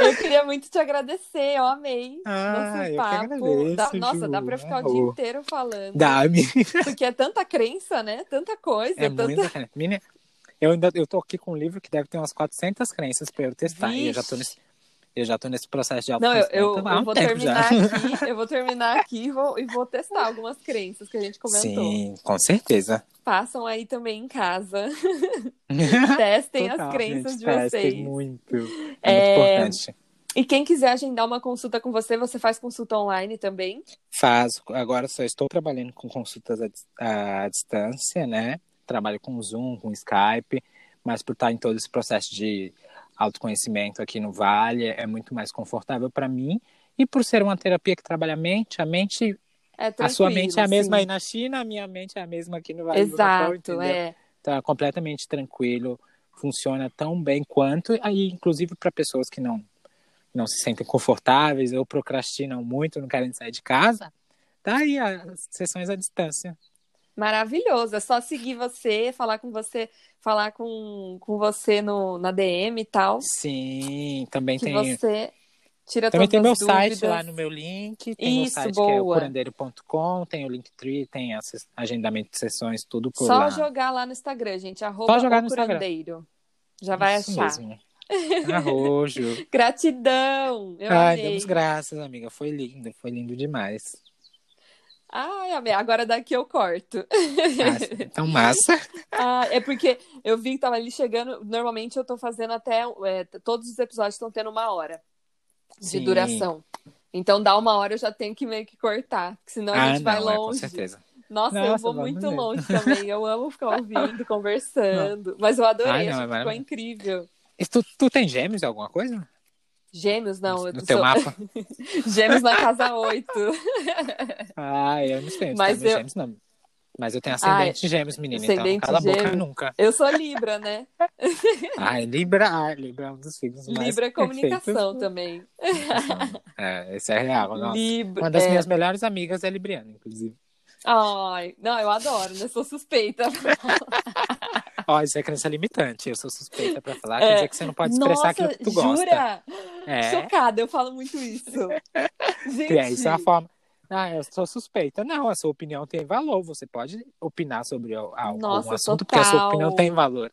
Eu queria muito te agradecer, eu amei Ah, nosso que papo. agradeço, Dá- nossa, Ju. dá pra ficar o Oh. dia inteiro falando. Dá-me. Porque é tanta crença, né? Tanta coisa. É tanta... muita. Menina, eu ainda eu tô aqui com um livro que deve ter umas 400 crenças para eu testar. E eu já tô Vixe. nesse eu já tô nesse processo de Não, eu, eu, autoconhecimento eu um vou tempo já. terminar aqui, eu vou terminar aqui e vou, e vou testar algumas crenças que a gente comentou. Sim, com certeza. Façam aí também em casa. Testem Total, as crenças gente, de vocês. muito. É, É, muito importante. E quem quiser agendar uma consulta com você, você faz consulta online também? Faço. Agora só estou trabalhando com consultas à, à distância, né? Trabalho com Zoom, com Skype, mas por estar em todo esse processo de autoconhecimento aqui no Vale, é muito mais confortável para mim. E por ser uma terapia que trabalha a mente, a mente, É a sua mente é a mesma aí na China, a minha mente é a mesma aqui no Vale do Japão, Exato, é. É completamente tranquilo, funciona tão bem quanto, aí inclusive para pessoas que não não se sentem confortáveis ou procrastinam muito, não querem sair de casa, tá aí as sessões à distância. Maravilhoso. É só seguir você, falar com você, falar com, com você no, na DM e tal. Sim, também Que tem você tira também tem meu as site dúvidas. lá no meu link, tem Isso, site que é o boa. curandeiro.com, tem o Linktree, tem agendamento de sessões, tudo por Só lá. jogar lá no Instagram, gente. Arroba Só jogar no Instagram. curandeiro. Já vai Isso achar. mesmo. Arrojo. Gratidão. Eu Ai, amei. damos graças, amiga. Foi lindo, foi lindo demais. Ai, amei. Agora daqui eu corto. Ah, então, massa. Ah, é porque eu vi que tava ali chegando. Normalmente eu tô fazendo até. é, todos os episódios estão tendo uma hora de Sim. duração. Então dá uma hora eu já tenho que meio que cortar. Porque senão a Ah, gente vai não, é, com longe. certeza. Nossa, eu Nossa, vou vamos muito mesmo. longe também. Eu amo ficar ouvindo, conversando. Mas eu adorei, Ai, não, acho é que ficou incrível. E tu, tu tem gêmeos em alguma coisa? Gêmeos, não. No teu sou- mapa? Gêmeos na casa 8. Ah, eu não sei. Mas eu... gêmeos não. Mas eu tenho ascendente gêmeos, menina. Então ascendente cala a boca gêmeos. nunca. Eu sou Libra, né? Ai, Libra, ai, Libra é um dos signos mais Libra é comunicação também. É, esse é real. Nossa. Libra. Uma das é. minhas melhores amigas é libriana, inclusive. Ai, não, eu adoro, né? Sou suspeita. Ó, isso é crença limitante. Eu sou suspeita pra falar. É. Quer dizer que você não pode expressar Nossa, aquilo que tu gosta. jura? É, Chocada, eu falo muito isso. Gente, é, isso é a forma. Ah, eu sou suspeita. Não, a sua opinião tem valor. Você pode opinar sobre al- algum Nossa, assunto, porque a sua total. opinião tem valor.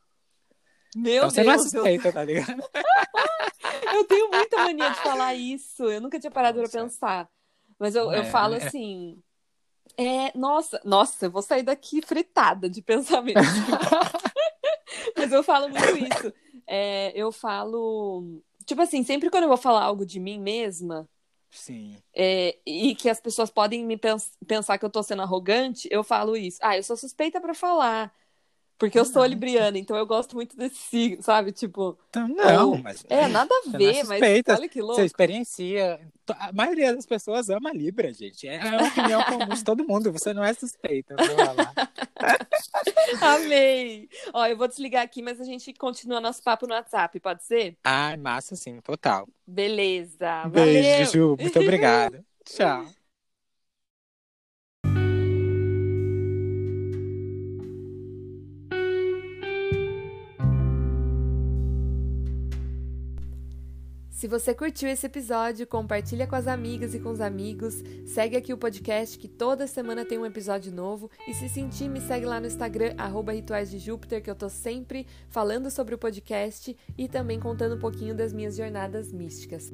meu então você não é Deus, eu, suspeita, tá ligado? eu tenho muita mania de falar isso. Eu nunca tinha parado pra Nossa. pensar. Mas eu, eu É, falo é. assim. É, nossa, nossa, eu vou sair daqui fritada de pensamento. Mas eu falo muito isso. É, eu falo. Tipo assim, sempre quando eu vou falar algo de mim mesma, Sim. é, e que as pessoas podem me pens- pensar que eu tô sendo arrogante, eu falo isso. Ah, eu sou suspeita pra falar. Porque eu sou Não. libriana, então eu gosto muito desse signo, sabe? Tipo, Então, não, Ou- mas. é, nada a é ver, mas olha que louco. Você experiencia. A maioria das pessoas ama Libra, gente. É uma opinião comum de todo mundo. Você não é suspeita. Amei! Ó, eu vou desligar aqui, mas a gente continua nosso papo no WhatsApp, pode ser? Ai, massa, sim, total. Beleza. Beijo, Valeu! Ju. Muito obrigado. Tchau. Se você curtiu esse episódio, compartilha com as amigas e com os amigos. Segue aqui o podcast que toda semana tem um episódio novo. E se sentir, me segue lá no Instagram, arroba Rituais de Júpiter, que eu tô sempre falando sobre o podcast e também contando um pouquinho das minhas jornadas místicas.